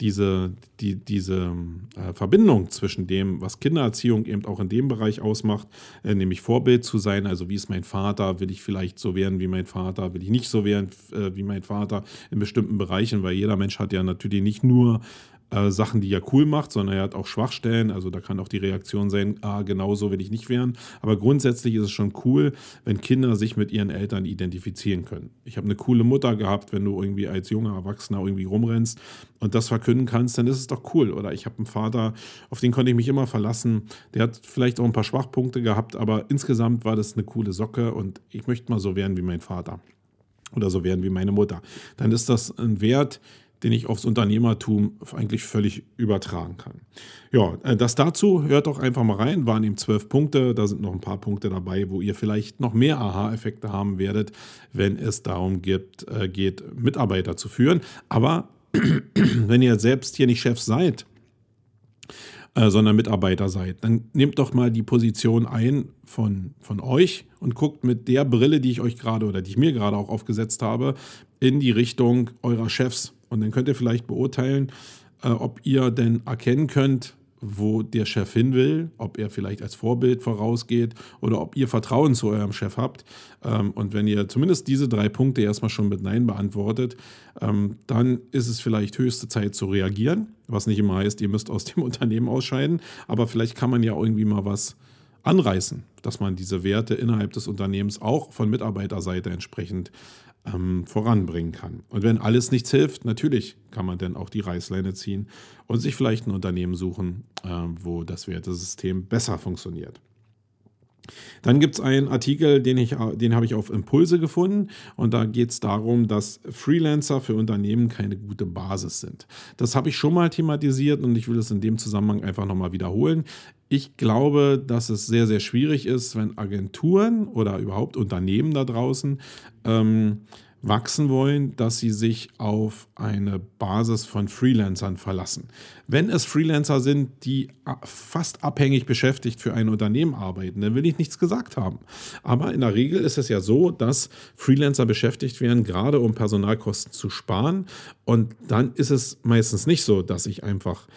diese, die, diese äh, Verbindung zwischen dem, was Kindererziehung eben auch in dem Bereich ausmacht, äh, nämlich Vorbild zu sein, also wie ist mein Vater, will ich vielleicht so werden wie mein Vater, will ich nicht so werden äh, wie mein Vater in bestimmten Bereichen, weil jeder Mensch hat ja natürlich nicht nur äh, Sachen, die er cool macht, sondern er hat auch Schwachstellen. Also da kann auch die Reaktion sein, ah, genau so will ich nicht werden. Aber grundsätzlich ist es schon cool, wenn Kinder sich mit ihren Eltern identifizieren können. Ich habe eine coole Mutter gehabt, wenn du irgendwie als junger Erwachsener irgendwie rumrennst und das verkünden kannst, dann ist es doch cool. Oder ich habe einen Vater, auf den konnte ich mich immer verlassen. Der hat vielleicht auch ein paar Schwachpunkte gehabt, aber insgesamt war das eine coole Socke und ich möchte mal so werden wie mein Vater oder so werden wie meine Mutter. Dann ist das ein Wert, den ich aufs Unternehmertum eigentlich völlig übertragen kann. Ja, äh, das dazu, hört doch einfach mal rein, waren eben zwölf Punkte, da sind noch ein paar Punkte dabei, wo ihr vielleicht noch mehr Aha-Effekte haben werdet, wenn es darum geht, äh, geht, Mitarbeiter zu führen. Aber wenn ihr selbst hier nicht Chef seid, äh, sondern Mitarbeiter seid, dann nehmt doch mal die Position ein von, von euch und guckt mit der Brille, die ich euch gerade oder die ich mir gerade auch aufgesetzt habe, in die Richtung eurer Chefs und dann könnt ihr vielleicht beurteilen, äh, ob ihr denn erkennen könnt, wo der Chef hin will, ob er vielleicht als Vorbild vorausgeht oder ob ihr Vertrauen zu eurem Chef habt. Ähm, und wenn ihr zumindest diese drei Punkte erstmal schon mit Nein beantwortet, ähm, dann ist es vielleicht höchste Zeit zu reagieren, was nicht immer heißt, ihr müsst aus dem Unternehmen ausscheiden, aber vielleicht kann man ja irgendwie mal was anreißen, dass man diese Werte innerhalb des Unternehmens auch von Mitarbeiterseite entsprechend ähm, voranbringen kann. Und wenn alles nichts hilft, natürlich kann man dann auch die Reißleine ziehen und sich vielleicht ein Unternehmen suchen, äh, wo das Wertesystem besser funktioniert. Dann gibt es einen Artikel, den, den habe ich auf Impulse gefunden und da geht es darum, dass Freelancer für Unternehmen keine gute Basis sind. Das habe ich schon mal thematisiert und ich will es in dem Zusammenhang einfach nochmal wiederholen. Ich glaube, dass es sehr, sehr schwierig ist, wenn Agenturen oder überhaupt Unternehmen da draußen ähm, wachsen wollen, dass sie sich auf eine Basis von Freelancern verlassen. Wenn es Freelancer sind, die fast abhängig beschäftigt für ein Unternehmen arbeiten, dann will ich nichts gesagt haben. Aber in der Regel ist es ja so, dass Freelancer beschäftigt werden, gerade um Personalkosten zu sparen. Und dann ist es meistens nicht so, dass ich einfach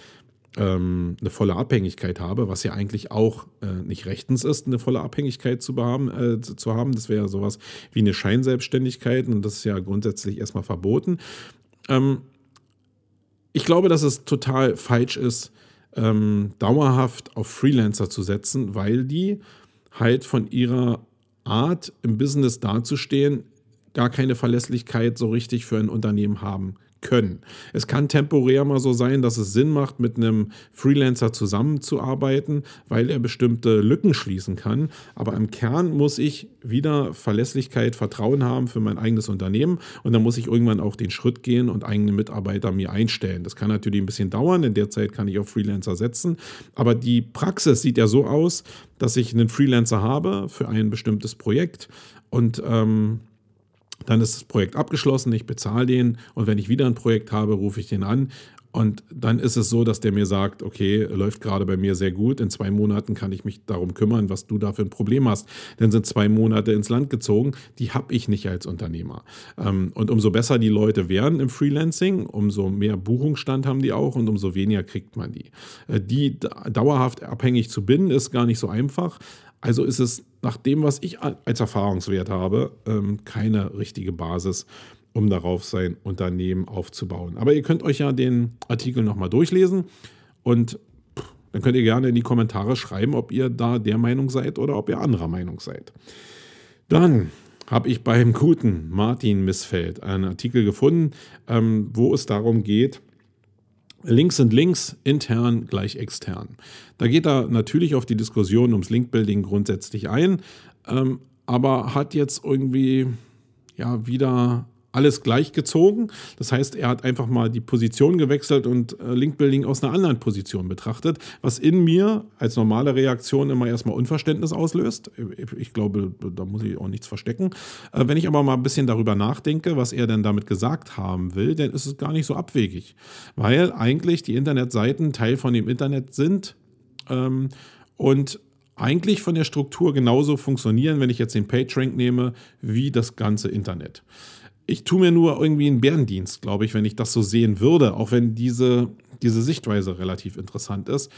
ähm, eine volle Abhängigkeit habe, was ja eigentlich auch äh, nicht rechtens ist, eine volle Abhängigkeit zu, behaben, äh, zu haben. Das wäre ja sowas wie eine Scheinselbstständigkeit und das ist ja grundsätzlich erstmal verboten. Ähm, ich glaube, dass es total falsch ist, ähm, dauerhaft auf Freelancer zu setzen, weil die halt von ihrer Art im Business dazustehen gar keine Verlässlichkeit so richtig für ein Unternehmen haben können. Es kann temporär mal so sein, dass es Sinn macht, mit einem Freelancer zusammenzuarbeiten, weil er bestimmte Lücken schließen kann. Aber im Kern muss ich wieder Verlässlichkeit, Vertrauen haben für mein eigenes Unternehmen und dann muss ich irgendwann auch den Schritt gehen und eigene Mitarbeiter mir einstellen. Das kann natürlich ein bisschen dauern, in der Zeit kann ich auf Freelancer setzen, aber die Praxis sieht ja so aus, dass ich einen Freelancer habe für ein bestimmtes Projekt und ähm, dann ist das Projekt abgeschlossen, ich bezahle den und wenn ich wieder ein Projekt habe, rufe ich den an. Und dann ist es so, dass der mir sagt, okay, läuft gerade bei mir sehr gut. In zwei Monaten kann ich mich darum kümmern, was du da für ein Problem hast. Dann sind zwei Monate ins Land gezogen. Die habe ich nicht als Unternehmer. Ähm, und umso besser die Leute werden im Freelancing, umso mehr Buchungsstand haben die auch und umso weniger kriegt man die. Äh, die dauerhaft abhängig zu binden, ist gar nicht so einfach. Also ist es nach dem, was ich als Erfahrungswert habe, ähm, keine richtige Basis, um darauf sein Unternehmen aufzubauen. Aber ihr könnt euch ja den Artikel nochmal durchlesen und dann könnt ihr gerne in die Kommentare schreiben, ob ihr da der Meinung seid oder ob ihr anderer Meinung seid. Dann habe ich beim guten Martin Missfeld einen Artikel gefunden, ähm, wo es darum geht, Links sind Links, intern gleich extern. Da geht er natürlich auf die Diskussion ums Linkbuilding grundsätzlich ein, ähm, aber hat jetzt irgendwie ja wieder alles gleichgezogen. Das heißt, er hat einfach mal die Position gewechselt und äh, Linkbuilding aus einer anderen Position betrachtet, was in mir als normale Reaktion immer erstmal Unverständnis auslöst. Ich glaube, da muss ich auch nichts verstecken. Äh, wenn ich aber mal ein bisschen darüber nachdenke, was er denn damit gesagt haben will, dann ist es gar nicht so abwegig, weil eigentlich die Internetseiten Teil von dem Internet sind ähm, und eigentlich von der Struktur genauso funktionieren, wenn ich jetzt den PageRank nehme, wie das ganze Internet ich tue mir nur irgendwie einen Bärendienst, glaube ich, wenn ich das so sehen würde, auch wenn diese, diese Sichtweise relativ interessant ist,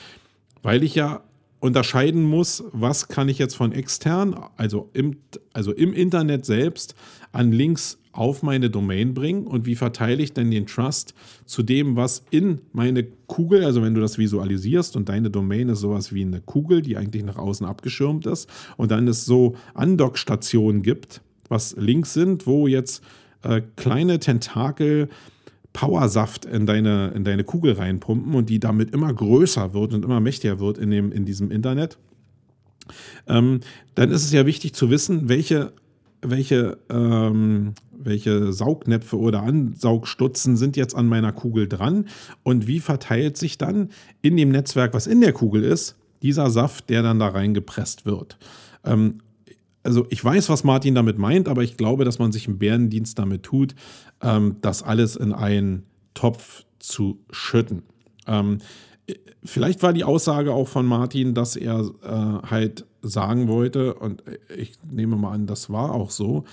weil ich ja unterscheiden muss, was kann ich jetzt von extern, also im, also im Internet selbst, an Links auf meine Domain bringen und wie verteile ich denn den Trust zu dem, was in meine Kugel, also wenn du das visualisierst und deine Domain ist sowas wie eine Kugel, die eigentlich nach außen abgeschirmt ist und dann es so Andockstationen gibt, was Links sind, wo jetzt äh, kleine Tentakel Powersaft in deine, in deine Kugel reinpumpen und die damit immer größer wird und immer mächtiger wird in, dem, in diesem Internet, ähm, dann ist es ja wichtig zu wissen, welche, welche, ähm, welche Saugnäpfe oder Ansaugstutzen sind jetzt an meiner Kugel dran und wie verteilt sich dann in dem Netzwerk, was in der Kugel ist, dieser Saft, der dann da reingepresst wird. Ähm, also ich weiß, was Martin damit meint, aber ich glaube, dass man sich einen Bärendienst damit tut, ähm, das alles in einen Topf zu schütten. Ähm, vielleicht war die Aussage auch von Martin, dass er äh, halt sagen wollte, und ich nehme mal an, das war auch so,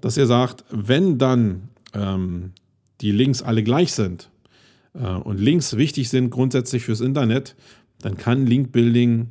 dass er sagt, wenn dann ähm, die Links alle gleich sind äh, und Links wichtig sind grundsätzlich fürs Internet, dann kann Linkbuilding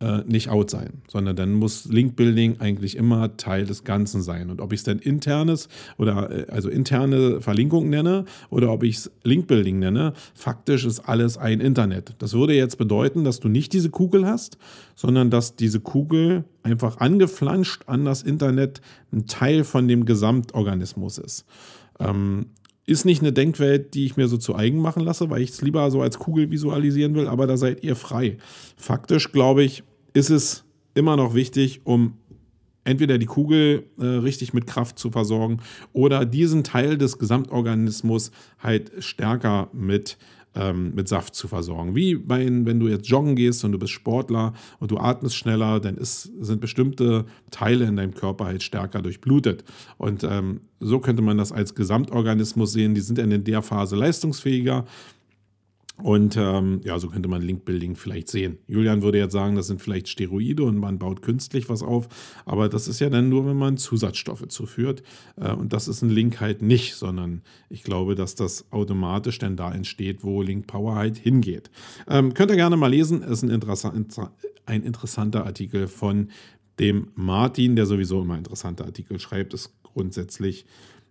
äh, nicht out sein, sondern dann muss Link-Building eigentlich immer Teil des Ganzen sein. Und ob ich es denn internes oder äh, also interne Verlinkung nenne oder ob ich es Link-Building nenne, faktisch ist alles ein Internet. Das würde jetzt bedeuten, dass du nicht diese Kugel hast, sondern dass diese Kugel einfach angeflanscht an das Internet ein Teil von dem Gesamtorganismus ist. Ähm, ist nicht eine Denkwelt, die ich mir so zu eigen machen lasse, weil ich es lieber so als Kugel visualisieren will, aber da seid ihr frei. Faktisch glaube ich, ist es immer noch wichtig, um entweder die Kugel äh, richtig mit Kraft zu versorgen oder diesen Teil des Gesamtorganismus halt stärker mit, ähm, mit Saft zu versorgen. Wie bei, wenn du jetzt joggen gehst und du bist Sportler und du atmest schneller, dann ist, sind bestimmte Teile in deinem Körper halt stärker durchblutet. Und ähm, so könnte man das als Gesamtorganismus sehen. Die sind in der Phase leistungsfähiger und ähm, ja, so könnte man Link-Building vielleicht sehen. Julian würde jetzt sagen, das sind vielleicht Steroide und man baut künstlich was auf. Aber das ist ja dann nur, wenn man Zusatzstoffe zuführt. Äh, und das ist ein Link halt nicht, sondern ich glaube, dass das automatisch dann da entsteht, wo Link Power halt hingeht. Ähm, könnt ihr gerne mal lesen. Ist ein, interessant, ein interessanter Artikel von dem Martin, der sowieso immer interessante Artikel schreibt. Ist grundsätzlich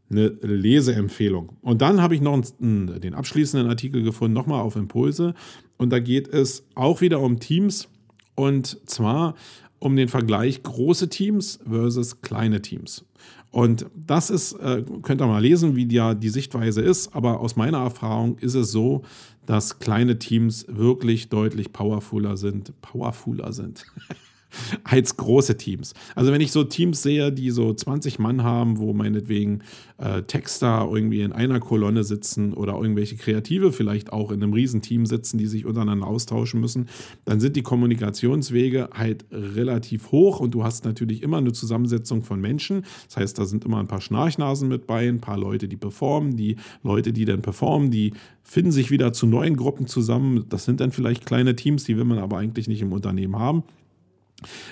eine Leseempfehlung. Und dann habe ich noch einen, den abschließenden Artikel gefunden, nochmal auf Impulse. Und da geht es auch wieder um Teams und zwar um den Vergleich große Teams versus kleine Teams. Und das ist, äh, könnt ihr mal lesen, wie die, die Sichtweise ist, aber aus meiner Erfahrung ist es so, dass kleine Teams wirklich deutlich powerfuler sind, powerfuler sind. als große Teams. Also wenn ich so Teams sehe, die so 20 Mann haben, wo meinetwegen äh, Texter irgendwie in einer Kolonne sitzen oder irgendwelche Kreative vielleicht auch in einem Riesenteam sitzen, die sich untereinander austauschen müssen, dann sind die Kommunikationswege halt relativ hoch und du hast natürlich immer eine Zusammensetzung von Menschen. Das heißt, da sind immer ein paar Schnarchnasen mit bei, ein paar Leute, die performen, die Leute, die dann performen, die finden sich wieder zu neuen Gruppen zusammen. Das sind dann vielleicht kleine Teams, die will man aber eigentlich nicht im Unternehmen haben.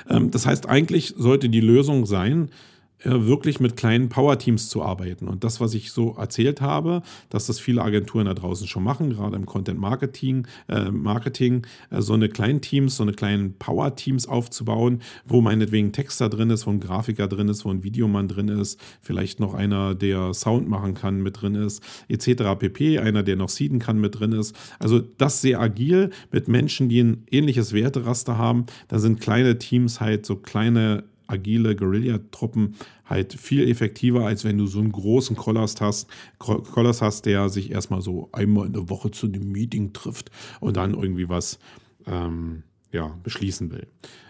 Ähm, das heißt, eigentlich sollte die Lösung sein, wirklich mit kleinen Power-Teams zu arbeiten. Und das, was ich so erzählt habe, dass das viele Agenturen da draußen schon machen, gerade im Content-Marketing, äh, Marketing, äh, so eine kleinen Teams, so eine kleinen Power-Teams aufzubauen, wo meinetwegen Texter drin ist, wo ein Grafiker drin ist, wo ein Videomann drin ist, vielleicht noch einer, der Sound machen kann, mit drin ist, etc. pp. Einer, der noch seeden kann, mit drin ist. Also das sehr agil mit Menschen, die ein ähnliches Werteraster haben. Da sind kleine Teams halt so kleine agile Guerilla-Truppen halt viel effektiver, als wenn du so einen großen Koloss hast, Koloss hast, der sich erstmal so einmal in der Woche zu einem Meeting trifft und dann irgendwie was ähm, ja, beschließen will.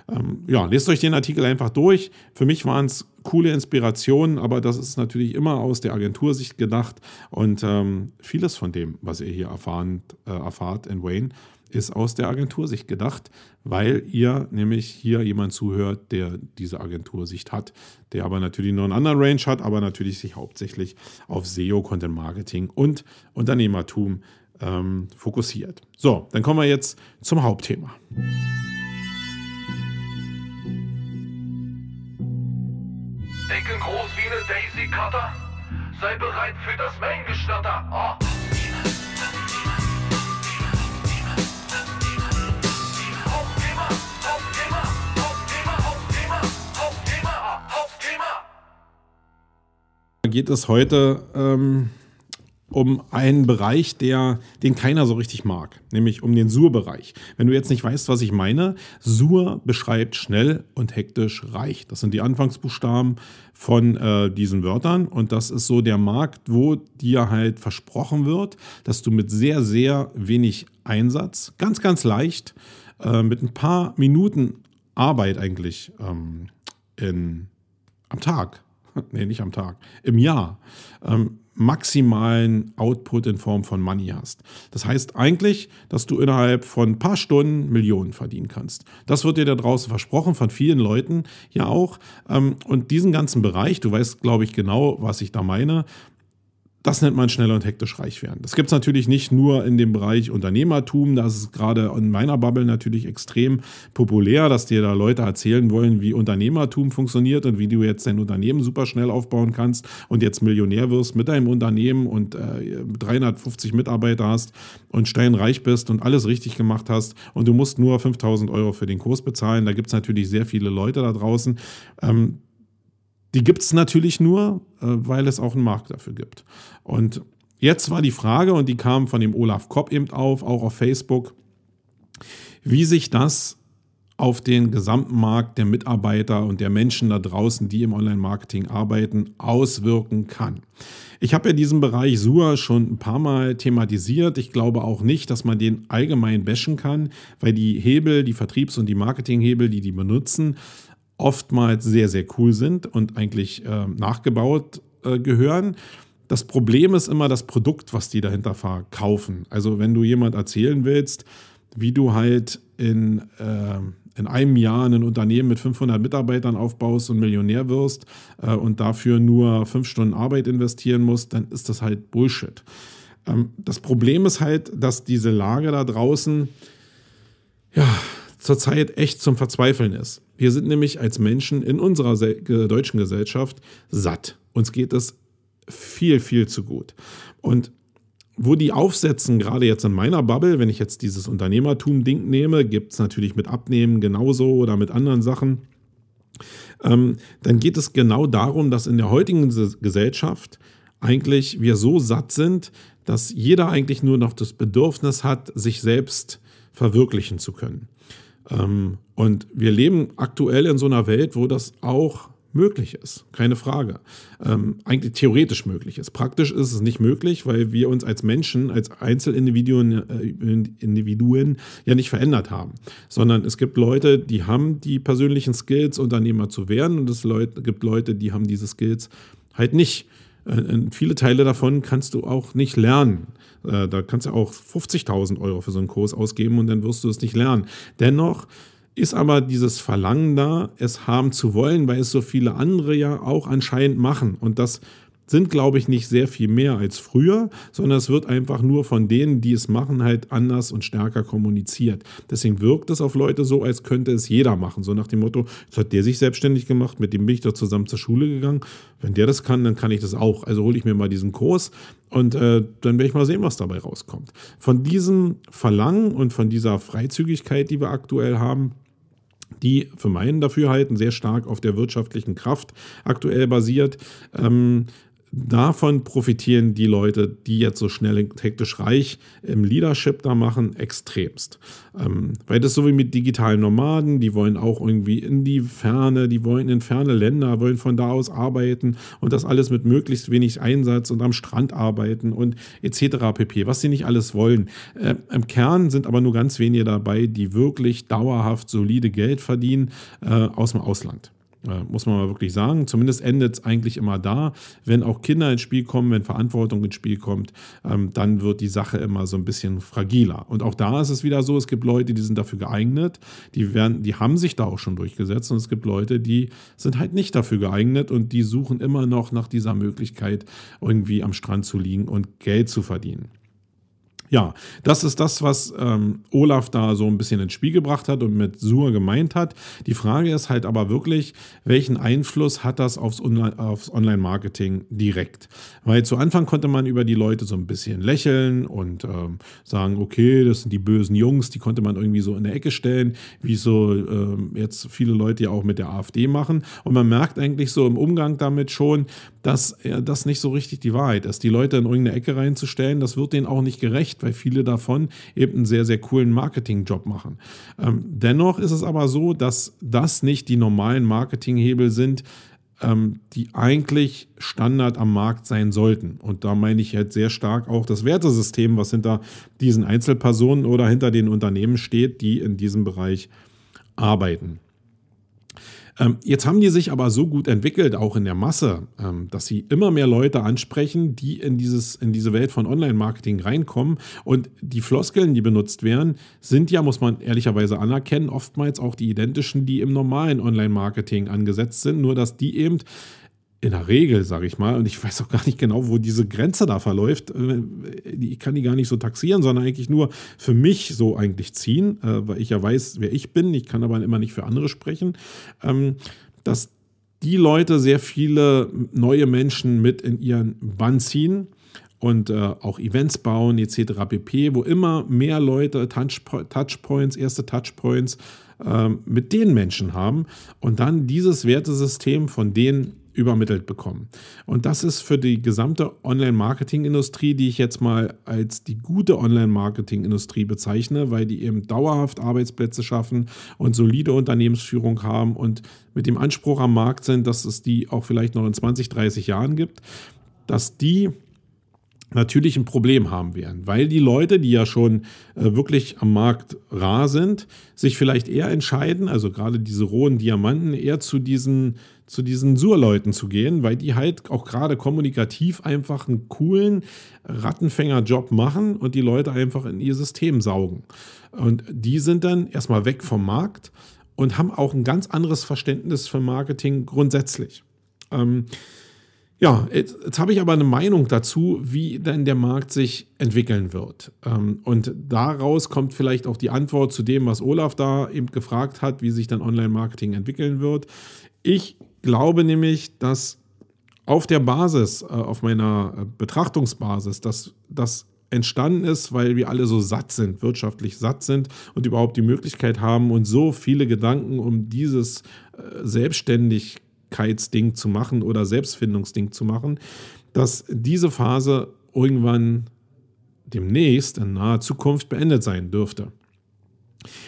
Ähm, ja, lest euch den Artikel einfach durch. Für mich waren es coole Inspirationen, aber das ist natürlich immer aus der Agentursicht gedacht und ähm, vieles von dem, was ihr hier erfahren, äh, erfahrt in Wayne, ist aus der Agentursicht gedacht, weil ihr nämlich hier jemand zuhört, der diese Agentursicht hat, der aber natürlich nur einen anderen Range hat, aber natürlich sich hauptsächlich auf SEO, Content Marketing und Unternehmertum ähm, fokussiert. So, dann kommen wir jetzt zum Hauptthema. Denken groß wie eine Daisy Cutter. Sei bereit für das Main-Geschnatter. Oh. Geht es heute ähm, um einen Bereich, der, den keiner so richtig mag, nämlich um den Sur-Bereich. Wenn du jetzt nicht weißt, was ich meine, Sur beschreibt schnell und hektisch reich. Das sind die Anfangsbuchstaben von äh, diesen Wörtern und das ist so der Markt, wo dir halt versprochen wird, dass du mit sehr, sehr wenig Einsatz, ganz, ganz leicht, äh, mit ein paar Minuten Arbeit eigentlich ähm, in, am Tag, nee, nicht am Tag, im Jahr, ähm, maximalen Output in Form von Money hast. Das heißt eigentlich, dass du innerhalb von ein paar Stunden Millionen verdienen kannst. Das wird dir da draußen versprochen von vielen Leuten ja auch. Ähm, Und diesen ganzen Bereich, du weißt, glaube ich, genau, was ich da meine, das nennt man schnell und hektisch reich werden. Das gibt es natürlich nicht nur in dem Bereich Unternehmertum. Das ist gerade in meiner Bubble natürlich extrem populär, dass dir da Leute erzählen wollen, wie Unternehmertum funktioniert und wie du jetzt dein Unternehmen super schnell aufbauen kannst und jetzt Millionär wirst mit deinem Unternehmen und äh, 350 Mitarbeiter hast und steinreich bist und alles richtig gemacht hast und du musst nur 5000 Euro für den Kurs bezahlen. Da gibt es natürlich sehr viele Leute da draußen. Ähm, die gibt es natürlich nur, äh, weil es auch einen Markt dafür gibt. Und jetzt war die Frage, und die kam von dem Olaf Kopp eben auf, auch auf Facebook, wie sich das auf den gesamten Markt der Mitarbeiter und der Menschen da draußen, die im Online-Marketing arbeiten, auswirken kann. Ich habe ja diesen Bereich SUA schon ein paar Mal thematisiert. Ich glaube auch nicht, dass man den allgemein bashen kann, weil die Hebel, die Vertriebs- und die Marketinghebel, die die benutzen, oftmals sehr, sehr cool sind und eigentlich äh, nachgebaut äh, gehören. Das Problem ist immer das Produkt, was die dahinter verkaufen. Also wenn du jemand erzählen willst, wie du halt in, äh, in einem Jahr ein Unternehmen mit 500 Mitarbeitern aufbaust und Millionär wirst äh, und dafür nur fünf Stunden Arbeit investieren musst, dann ist das halt Bullshit. Ähm, das Problem ist halt, dass diese Lage da draußen, ja, zurzeit echt zum Verzweifeln ist. Wir sind nämlich als Menschen in unserer deutschen Gesellschaft satt. Uns geht es viel, viel zu gut. Und wo die aufsetzen, gerade jetzt in meiner Bubble, wenn ich jetzt dieses Unternehmertum-Ding nehme, gibt es natürlich mit Abnehmen genauso oder mit anderen Sachen. Ähm, dann geht es genau darum, dass in der heutigen Gesellschaft eigentlich wir so satt sind, dass jeder eigentlich nur noch das Bedürfnis hat, sich selbst verwirklichen zu können. Ähm, und wir leben aktuell in so einer Welt, wo das auch möglich ist, keine Frage. Ähm, eigentlich theoretisch möglich ist. Praktisch ist es nicht möglich, weil wir uns als Menschen, als Einzelindividuen äh, Individuen ja nicht verändert haben, sondern es gibt Leute, die haben die persönlichen Skills, Unternehmer zu werden und es Leut, gibt Leute, die haben diese Skills halt nicht. Äh, viele Teile davon kannst du auch nicht lernen. Äh, da kannst du auch 50.000 Euro für so einen Kurs ausgeben und dann wirst du es nicht lernen. Dennoch ist aber dieses Verlangen da, es haben zu wollen, weil es so viele andere ja auch anscheinend machen. Und das sind, glaube ich, nicht sehr viel mehr als früher, sondern es wird einfach nur von denen, die es machen, halt anders und stärker kommuniziert. Deswegen wirkt es auf Leute so, als könnte es jeder machen. So nach dem Motto, jetzt hat der sich selbstständig gemacht, mit dem bin ich doch zusammen zur Schule gegangen. Wenn der das kann, dann kann ich das auch. Also hole ich mir mal diesen Kurs und äh, dann werde ich mal sehen, was dabei rauskommt. Von diesem Verlangen und von dieser Freizügigkeit, die wir aktuell haben, die für meinen Dafürhalten sehr stark auf der wirtschaftlichen Kraft aktuell basiert, ähm, davon profitieren die Leute, die jetzt so schnell und hektisch reich im Leadership da machen, extremst. Ähm, weil das so wie mit digitalen Nomaden, die wollen auch irgendwie in die Ferne, die wollen in ferne Länder, wollen von da aus arbeiten und das alles mit möglichst wenig Einsatz und am Strand arbeiten und etc. pp. Was sie nicht alles wollen. Äh, Im Kern sind aber nur ganz wenige dabei, die wirklich dauerhaft solide Geld verdienen äh, aus dem Ausland. Muss man mal wirklich sagen. Zumindest endet es eigentlich immer da. Wenn auch Kinder ins Spiel kommen, wenn Verantwortung ins Spiel kommt, ähm, dann wird die Sache immer so ein bisschen fragiler. Und auch da ist es wieder so, es gibt Leute, die sind dafür geeignet, die, werden, die haben sich da auch schon durchgesetzt und es gibt Leute, die sind halt nicht dafür geeignet und die suchen immer noch nach dieser Möglichkeit, irgendwie am Strand zu liegen und Geld zu verdienen. Ja, das ist das, was ähm, Olaf da so ein bisschen ins Spiel gebracht hat und mit Sur gemeint hat. Die Frage ist halt aber wirklich, welchen Einfluss hat das aufs, Online aufs Online-Marketing direkt? Weil zu Anfang konnte man über die Leute so ein bisschen lächeln und ähm, sagen, okay, das sind die bösen Jungs, die konnte man irgendwie so in der Ecke stellen, wie so ähm, jetzt viele Leute ja auch mit der AfD machen. Und man merkt eigentlich so im Umgang damit schon, dass das nicht so richtig die Wahrheit ist. Die Leute in irgendeine Ecke reinzustellen, das wird denen auch nicht gerecht, weil viele davon eben einen sehr, sehr coolen Marketingjob machen. Ähm, dennoch ist es aber so, dass das nicht die normalen Marketinghebel sind, ähm, die eigentlich Standard am Markt sein sollten. Und da meine ich halt sehr stark auch das Wertesystem, was hinter diesen Einzelpersonen oder hinter den Unternehmen steht, die in diesem Bereich arbeiten. Ähm, jetzt haben die sich aber so gut entwickelt, auch in der Masse, ähm, dass sie immer mehr Leute ansprechen, die in, dieses, in diese Welt von Online-Marketing reinkommen. Und die Floskeln, die benutzt werden, sind ja, muss man ehrlicherweise anerkennen, oftmals auch die identischen, die im normalen Online-Marketing angesetzt sind, nur dass die eben in der Regel, sage ich mal, und ich weiß auch gar nicht genau, wo diese Grenze da verläuft. Äh, ich kann die gar nicht so taxieren, sondern eigentlich nur für mich so eigentlich ziehen, äh, weil ich ja weiß, wer ich bin. Ich kann aber immer nicht für andere sprechen. Ähm, dass die Leute sehr viele neue Menschen mit in ihren Bann ziehen und äh, auch Events bauen etc. pp, wo immer mehr Leute Touchpoints, erste Touchpoints mit den Menschen haben und dann dieses Wertesystem von denen übermittelt bekommen. Und das ist für die gesamte Online-Marketing-Industrie, die ich jetzt mal als die gute Online-Marketing-Industrie bezeichne, weil die eben dauerhaft Arbeitsplätze schaffen und solide Unternehmensführung haben und mit dem Anspruch am Markt sind, dass es die auch vielleicht noch in 20, 30 Jahren gibt, dass die natürlich ein Problem haben werden, weil die Leute, die ja schon äh, wirklich am Markt rar sind, sich vielleicht eher entscheiden, also gerade diese rohen Diamanten, eher zu diesen zu diesen Surleuten zu gehen, weil die halt auch gerade kommunikativ einfach einen coolen Rattenfänger-Job machen und die Leute einfach in ihr System saugen. Und die sind dann erstmal weg vom Markt und haben auch ein ganz anderes Verständnis für Marketing grundsätzlich. Ähm, ja, jetzt, jetzt habe ich aber eine Meinung dazu, wie denn der Markt sich entwickeln wird. Ähm, und daraus kommt vielleicht auch die Antwort zu dem, was Olaf da eben gefragt hat, wie sich dann Online-Marketing entwickeln wird. Ich glaube nämlich, dass auf der Basis, äh, auf meiner äh, Betrachtungsbasis, dass das entstanden ist, weil wir alle so satt sind, wirtschaftlich satt sind und überhaupt die Möglichkeit haben und so viele Gedanken um dieses äh, selbstständig Selbstständigkeitsding zu machen oder Selbstfindungsding zu machen, dass diese Phase irgendwann demnächst in naher Zukunft beendet sein dürfte.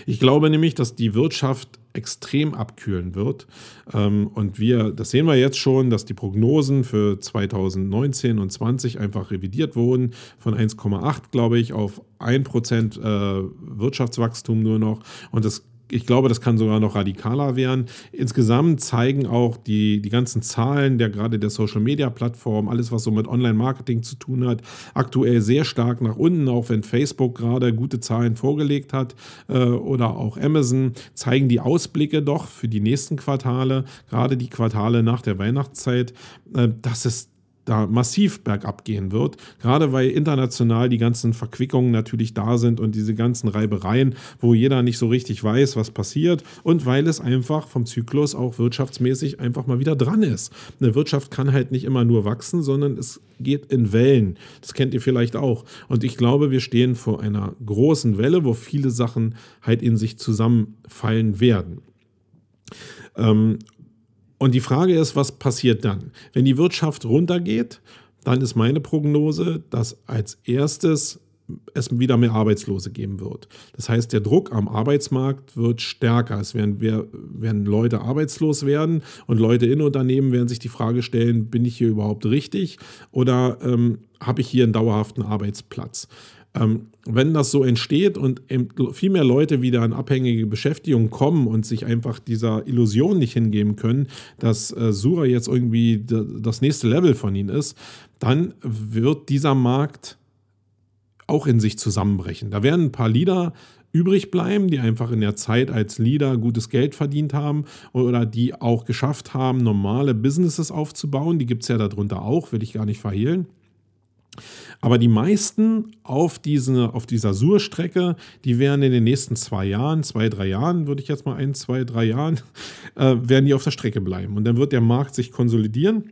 Ich glaube nämlich, dass die Wirtschaft extrem abkühlen wird. Ähm, und wir, das sehen wir jetzt schon, dass die Prognosen für 2019 und 2020 einfach revidiert wurden von 1,8, glaube ich, auf 1% äh, Wirtschaftswachstum nur noch. Und das ich glaube, das kann sogar noch radikaler werden. Insgesamt zeigen auch die, die ganzen Zahlen der gerade der Social Media Plattform, alles was so mit Online-Marketing zu tun hat, aktuell sehr stark nach unten, auch wenn Facebook gerade gute Zahlen vorgelegt hat äh, oder auch Amazon, zeigen die Ausblicke doch für die nächsten Quartale, gerade die Quartale nach der Weihnachtszeit, äh, dass es da massiv bergab gehen wird, gerade weil international die ganzen Verquickungen natürlich da sind und diese ganzen Reibereien, wo jeder nicht so richtig weiß, was passiert und weil es einfach vom Zyklus auch wirtschaftsmäßig einfach mal wieder dran ist. Eine Wirtschaft kann halt nicht immer nur wachsen, sondern es geht in Wellen. Das kennt ihr vielleicht auch. Und ich glaube, wir stehen vor einer großen Welle, wo viele Sachen halt in sich zusammenfallen werden. Ähm, und die Frage ist, was passiert dann? Wenn die Wirtschaft runtergeht, dann ist meine Prognose, dass als erstes es wieder mehr Arbeitslose geben wird. Das heißt, der Druck am Arbeitsmarkt wird stärker. Es werden, werden Leute arbeitslos werden und Leute in Unternehmen werden sich die Frage stellen, bin ich hier überhaupt richtig oder ähm, habe ich hier einen dauerhaften Arbeitsplatz? Ähm, wenn das so entsteht und viel mehr Leute wieder an abhängige Beschäftigung kommen und sich einfach dieser Illusion nicht hingeben können, dass äh, Sura jetzt irgendwie das nächste Level von ihnen ist, dann wird dieser Markt auch in sich zusammenbrechen. Da werden ein paar Leader übrig bleiben, die einfach in der Zeit als Leader gutes Geld verdient haben oder die auch geschafft haben, normale Businesses aufzubauen. Die gibt es ja darunter auch, will ich gar nicht verhehlen. Aber die meisten auf, diese, auf dieser Sur-Strecke, die werden in den nächsten zwei Jahren, zwei, drei Jahren, würde ich jetzt mal ein, zwei, drei Jahren, äh, werden die auf der Strecke bleiben. Und dann wird der Markt sich konsolidieren.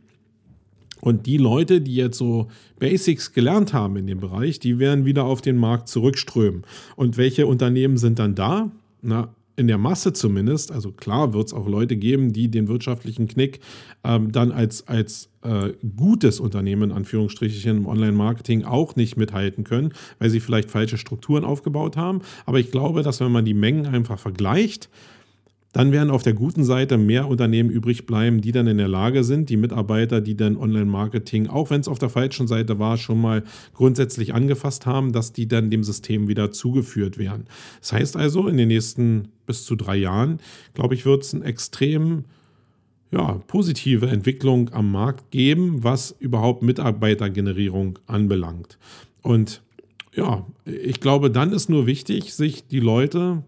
Und die Leute, die jetzt so Basics gelernt haben in dem Bereich, die werden wieder auf den Markt zurückströmen. Und welche Unternehmen sind dann da? Na, in der Masse zumindest, also klar wird es auch Leute geben, die den wirtschaftlichen Knick ähm, dann als, als äh, gutes Unternehmen, in Anführungsstrichen, im Online-Marketing auch nicht mithalten können, weil sie vielleicht falsche Strukturen aufgebaut haben. Aber ich glaube, dass wenn man die Mengen einfach vergleicht, dann werden auf der guten Seite mehr Unternehmen übrig bleiben, die dann in der Lage sind, die Mitarbeiter, die dann Online-Marketing, auch wenn es auf der falschen Seite war, schon mal grundsätzlich angefasst haben, dass die dann dem System wieder zugeführt werden. Das heißt also, in den nächsten bis zu drei Jahren, glaube ich, wird es eine extrem ja, positive Entwicklung am Markt geben, was überhaupt Mitarbeitergenerierung anbelangt. Und ja, ich glaube, dann ist nur wichtig, sich die Leute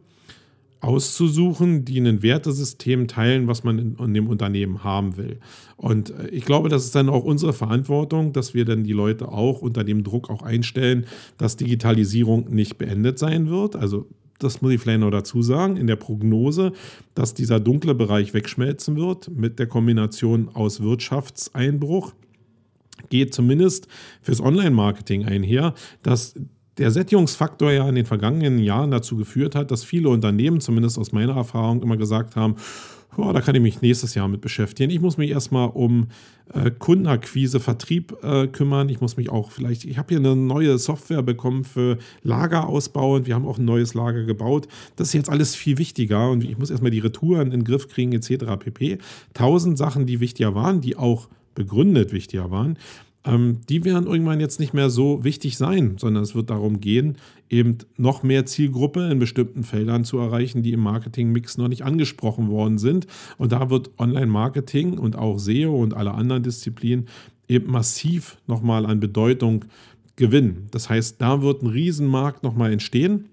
auszusuchen, die ein Wertesystem teilen, was man in, in, dem Unternehmen haben will. Und äh, ich glaube, das ist dann auch unsere Verantwortung, dass wir dann die Leute auch unter dem Druck auch einstellen, dass Digitalisierung nicht beendet sein wird. Also das muss ich vielleicht noch dazu sagen, in der Prognose, dass dieser dunkle Bereich wegschmelzen wird mit der Kombination aus Wirtschaftseinbruch geht zumindest fürs Online-Marketing einher, dass der Sättigungsfaktor ja in den vergangenen Jahren dazu geführt hat, dass viele Unternehmen, zumindest aus meiner Erfahrung, immer gesagt haben, oh, da kann ich mich nächstes Jahr mit beschäftigen. Ich muss mich erstmal um äh, Kundenakquise, Vertrieb äh, kümmern. Ich muss mich auch vielleicht, ich habe hier eine neue Software bekommen für Lagerausbau und wir haben auch ein neues Lager gebaut. Das ist jetzt alles viel wichtiger und ich muss erstmal die Retouren in den Griff kriegen etc. pp. Tausend Sachen, die wichtiger waren, die auch begründet wichtiger waren ähm, die werden irgendwann jetzt nicht mehr so wichtig sein, sondern es wird darum gehen, eben noch mehr Zielgruppe in bestimmten Feldern zu erreichen, die im Marketingmix noch nicht angesprochen worden sind. Und da wird Online-Marketing und auch SEO und alle anderen Disziplinen eben massiv nochmal an Bedeutung gewinnen. Das heißt, da wird ein Riesenmarkt nochmal entstehen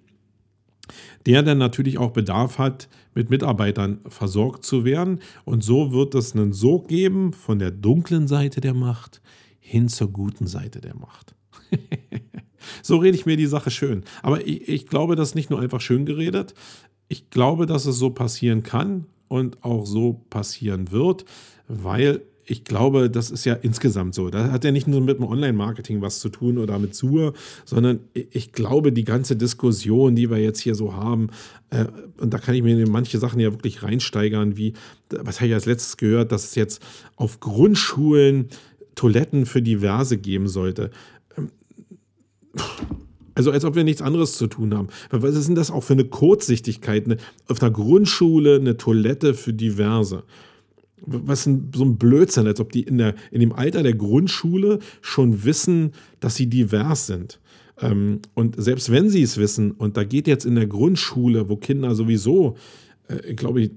der dann natürlich auch Bedarf hat, mit Mitarbeitern versorgt zu werden. Und so wird es einen Sog geben von der dunklen Seite der Macht hin zur guten Seite der Macht. so rede ich mir die Sache schön. Aber ich, ich glaube, das ist nicht nur einfach schön geredet. Ich glaube, dass es so passieren kann und auch so passieren wird, weil ich glaube, das ist ja insgesamt so. Da hat ja nicht nur mit dem Online-Marketing was zu tun oder mit Sur, sondern ich glaube, die ganze Diskussion, die wir jetzt hier so haben, äh, und da kann ich mir in manche Sachen ja wirklich reinsteigern, wie, was habe ich als letztes gehört, dass es jetzt auf Grundschulen Toiletten für diverse geben sollte. Ähm, also als ob wir nichts anderes zu tun haben. Was ist denn das auch für eine Kurzsichtigkeit? Eine, auf einer Grundschule eine Toilette für diverse. Was ein, so ein Blödsinn, als ob die in, der, in dem Alter der Grundschule schon wissen, dass sie divers sind. Ähm, und selbst wenn sie es wissen, und da geht jetzt in der Grundschule, wo Kinder sowieso, äh, glaube ich,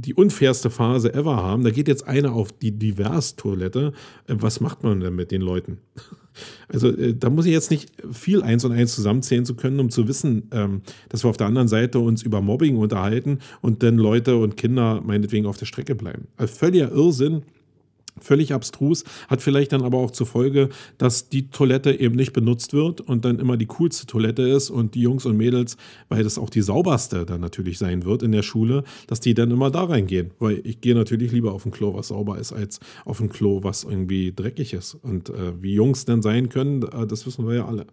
die unfairste Phase ever haben. Da geht jetzt einer auf die Divers-Toilette. Äh, was macht man denn mit den Leuten? Also äh, da muss ich jetzt nicht viel eins und eins zusammenzählen zu können, um zu wissen, ähm, dass wir auf der anderen Seite uns über Mobbing unterhalten und dann Leute und Kinder meinetwegen auf der Strecke bleiben. Also völliger Irrsinn. Völlig abstrus, hat vielleicht dann aber auch zur Folge, dass die Toilette eben nicht benutzt wird und dann immer die coolste Toilette ist und die Jungs und Mädels, weil das auch die sauberste dann natürlich sein wird in der Schule, dass die dann immer da reingehen. Weil ich gehe natürlich lieber auf ein Klo, was sauber ist, als auf ein Klo, was irgendwie dreckig ist. Und äh, wie Jungs dann sein können, äh, das wissen wir ja alle.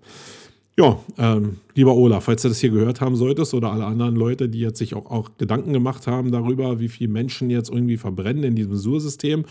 Ja, ähm, lieber Olaf, falls du das hier gehört haben solltest oder alle anderen Leute, die jetzt sich auch, auch Gedanken gemacht haben darüber, wie viele Menschen jetzt irgendwie verbrennen in diesem Sur-System,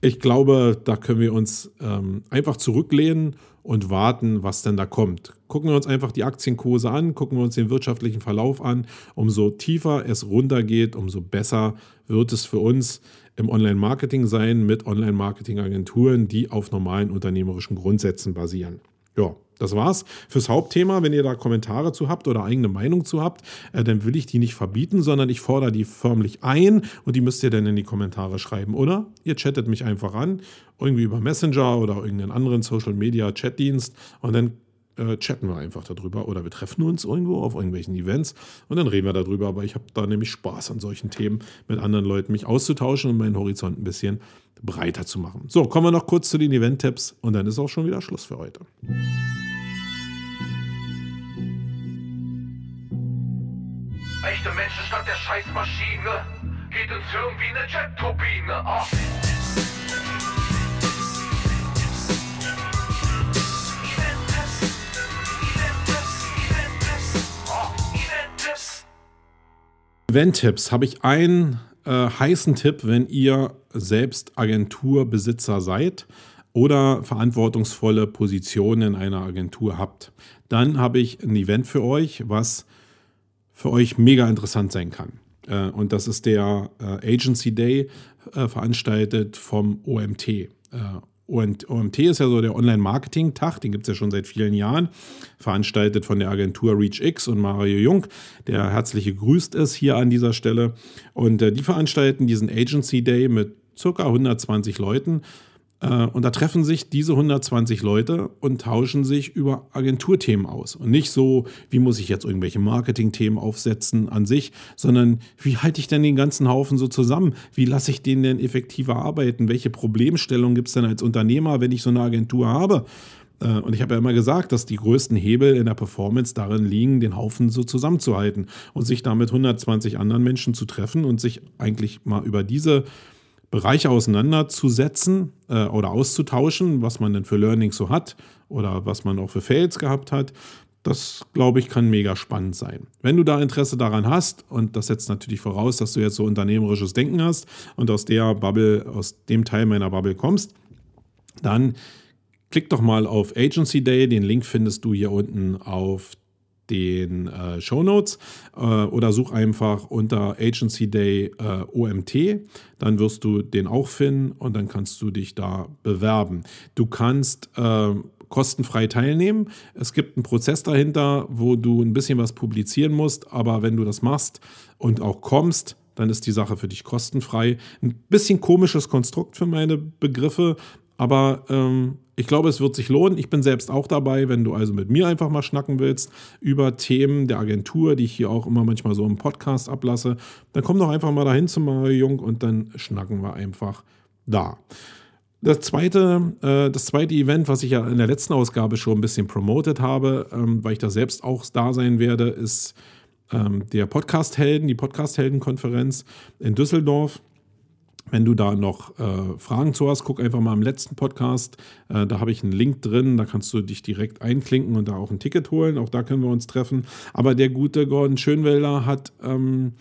ich glaube, da können wir uns ähm, einfach zurücklehnen und warten, was denn da kommt. Gucken wir uns einfach die Aktienkurse an, gucken wir uns den wirtschaftlichen Verlauf an. Umso tiefer es runtergeht, umso besser wird es für uns im Online-Marketing sein mit Online-Marketing-Agenturen, die auf normalen unternehmerischen Grundsätzen basieren. Ja, das war's fürs Hauptthema. Wenn ihr da Kommentare zu habt oder eigene Meinung zu habt, äh, dann will ich die nicht verbieten, sondern ich fordere die förmlich ein und die müsst ihr dann in die Kommentare schreiben. Oder ihr chattet mich einfach an, irgendwie über Messenger oder irgendeinen anderen Social Media Chatdienst und dann äh, chatten wir einfach darüber oder wir treffen uns irgendwo auf irgendwelchen Events und dann reden wir darüber. Aber ich habe da nämlich Spaß an solchen Themen mit anderen Leuten, mich auszutauschen und meinen Horizont ein bisschen breiter zu machen. So, kommen wir noch kurz zu den Event-Tipps und dann ist auch schon wieder Schluss für heute. Echte Menschen statt der Scheißmaschine. Geht ins Hirn wie eine Jet-Turbine. Ah. Event-Tipps habe ich einen äh, heißen Tipp, wenn ihr selbst Agenturbesitzer seid oder verantwortungsvolle Positionen in einer Agentur habt. Dann habe ich ein Event für euch, was für euch mega interessant sein kann. Äh, und das ist der äh, Agency Day, äh, veranstaltet vom OMT. Und OMT ist ja so der Online-Marketing-Tag, den gibt es ja schon seit vielen Jahren, veranstaltet von der Agentur ReachX und Mario Jung, der herzlich gegrüßt ist hier an dieser Stelle. Und äh, die veranstalten diesen Agency Day mit circa 120 Leuten. Äh, und da treffen sich diese 120 Leute und tauschen sich über Agenturthemen aus. Und nicht so, wie muss ich jetzt irgendwelche Marketingthemen aufsetzen an sich, sondern wie halte ich denn den ganzen Haufen so zusammen? Wie lasse ich den denn effektiver arbeiten? Welche Problemstellungen gibt es denn als Unternehmer, wenn ich so eine Agentur habe? Äh, Und ich habe ja immer gesagt, dass die größten Hebel in der Performance darin liegen, den Haufen so zusammenzuhalten und sich damit 120 anderen Menschen zu treffen und sich eigentlich mal über diese Bereiche auseinanderzusetzen äh, oder auszutauschen, was man denn für Learnings so hat oder was man auch für Fails gehabt hat. Das, glaube ich, kann mega spannend sein. Wenn du da Interesse daran hast, und das setzt natürlich voraus, dass du jetzt so unternehmerisches Denken hast und aus der Bubble, aus dem Teil meiner Bubble kommst, dann klick doch mal auf Agency Day. Den Link findest du hier unten auf den äh, Show Notes äh, oder such einfach unter Agency Day äh, OMT. Dann wirst du den auch finden und dann kannst du dich da bewerben. Du kannst äh, kostenfrei teilnehmen. Es gibt einen Prozess dahinter, wo du ein bisschen was publizieren musst, aber wenn du das machst und auch kommst, dann ist die Sache für dich kostenfrei. Ein bisschen komisches Konstrukt für meine Begriffe, aber ähm, ich glaube, es wird sich lohnen. Ich bin selbst auch dabei, wenn du also mit mir einfach mal schnacken willst über Themen der Agentur, die ich hier auch immer manchmal so im Podcast ablasse. Dann komm doch einfach mal dahin zu Mario Jung und dann schnacken wir einfach da. Das zweite, äh, das zweite Event, was ich ja in der letzten Ausgabe schon ein bisschen promotet habe, ähm, weil ich da selbst auch da sein werde, ist ähm, der Podcast-Helden, die Podcast-Helden-Konferenz in Düsseldorf. Wenn du da noch äh, Fragen zu hast, guck einfach mal im letzten Podcast. Äh, da habe ich einen Link drin, da kannst du dich direkt einklinken und da auch ein Ticket holen. Auch da können wir uns treffen. Aber der gute Gordon Schönwelder hat ähm,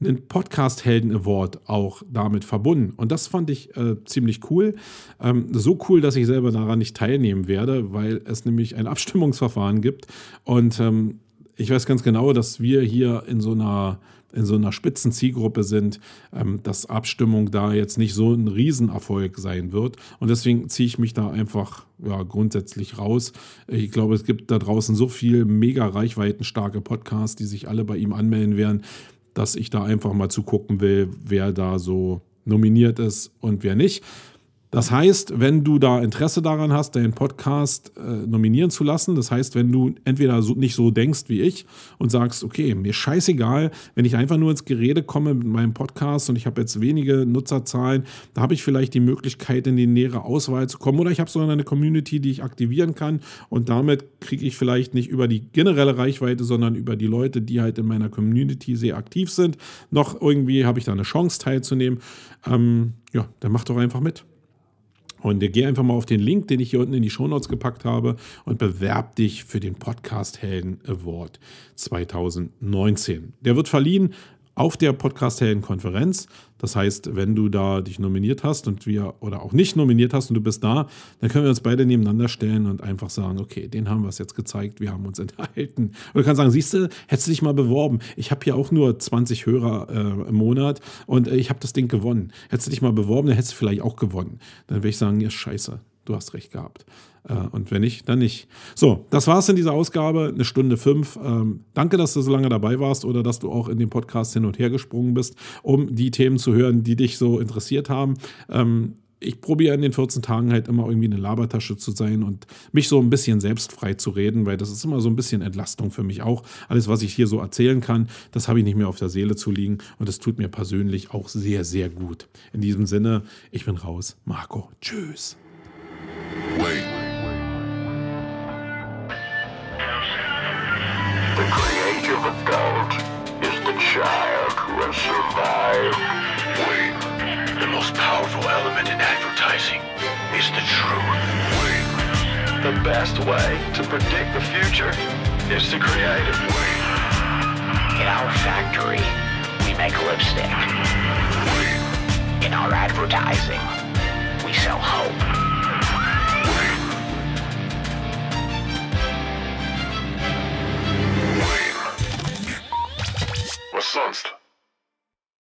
einen Podcast-Helden Award auch damit verbunden. Und das fand ich äh, ziemlich cool. Ähm, so cool, dass ich selber daran nicht teilnehmen werde, weil es nämlich ein Abstimmungsverfahren gibt. Und ähm, ich weiß ganz genau, dass wir hier in so einer in so einer Spitzenzielgruppe sind, ähm, dass Abstimmung da jetzt nicht so ein Riesenerfolg sein wird. Und deswegen ziehe ich mich da einfach ja, grundsätzlich raus. Ich glaube, es gibt da draußen so viel mega reichweitenstarke Podcasts, die sich alle bei ihm anmelden werden, dass ich da einfach mal zugucken will, wer da so nominiert ist und wer nicht. Das heißt, wenn du da Interesse daran hast, deinen Podcast äh, nominieren zu lassen, das heißt, wenn du entweder so, nicht so denkst wie ich und sagst, okay, mir scheißegal, wenn ich einfach nur ins Gerede komme mit meinem Podcast und ich habe jetzt wenige Nutzerzahlen, da habe ich vielleicht die Möglichkeit, in die nähere Auswahl zu kommen oder ich habe so eine Community, die ich aktivieren kann und damit kriege ich vielleicht nicht über die generelle Reichweite, sondern über die Leute, die halt in meiner Community sehr aktiv sind, noch irgendwie habe ich da eine Chance teilzunehmen. Ähm, ja, dann mach doch einfach mit. Und geh einfach mal auf den Link, den ich hier unten in die Shownotes gepackt habe und bewerb dich für den Podcast Helden Award 2019. Der wird verliehen auf der Podcast Konferenz. Das heißt, wenn du da dich nominiert hast und wir oder auch nicht nominiert hast und du bist da, dann können wir uns beide nebeneinander stellen und einfach sagen, okay, den haben wir es jetzt gezeigt, wir haben uns enthalten. Und du sagen, siehst du, hättest du dich mal beworben. Ich habe hier auch nur 20 Hörer äh, im Monat und äh, ich habe das Ding gewonnen. Hättest du dich mal beworben, dann hättest du vielleicht auch gewonnen. Dann würde ich sagen, ja, scheiße, du hast recht gehabt. Äh, und wenn nicht, dann nicht. So, das war's in dieser Ausgabe, eine Stunde fünf. Ähm, danke, dass du so lange dabei warst oder dass du auch in dem Podcast hin und her gesprungen bist, um die Themen zu hören, die dich so interessiert haben. Ähm, ich probiere in den 14 Tagen halt immer irgendwie eine Labertasche zu sein und mich so ein bisschen selbst frei zu reden, weil das ist immer so ein bisschen Entlastung für mich auch. Alles, was ich hier so erzählen kann, das habe ich nicht mehr auf der Seele zu liegen und das tut mir persönlich auch sehr, sehr gut. In diesem Sinne, ich bin raus. Marco, tschüss. Wait. The creative adult is the child who. Wait. The most powerful element in advertising is the truth. Wait. The best way to predict the future is to create it. In our factory, we make lipstick. In our advertising, we sell hope. Was sonst?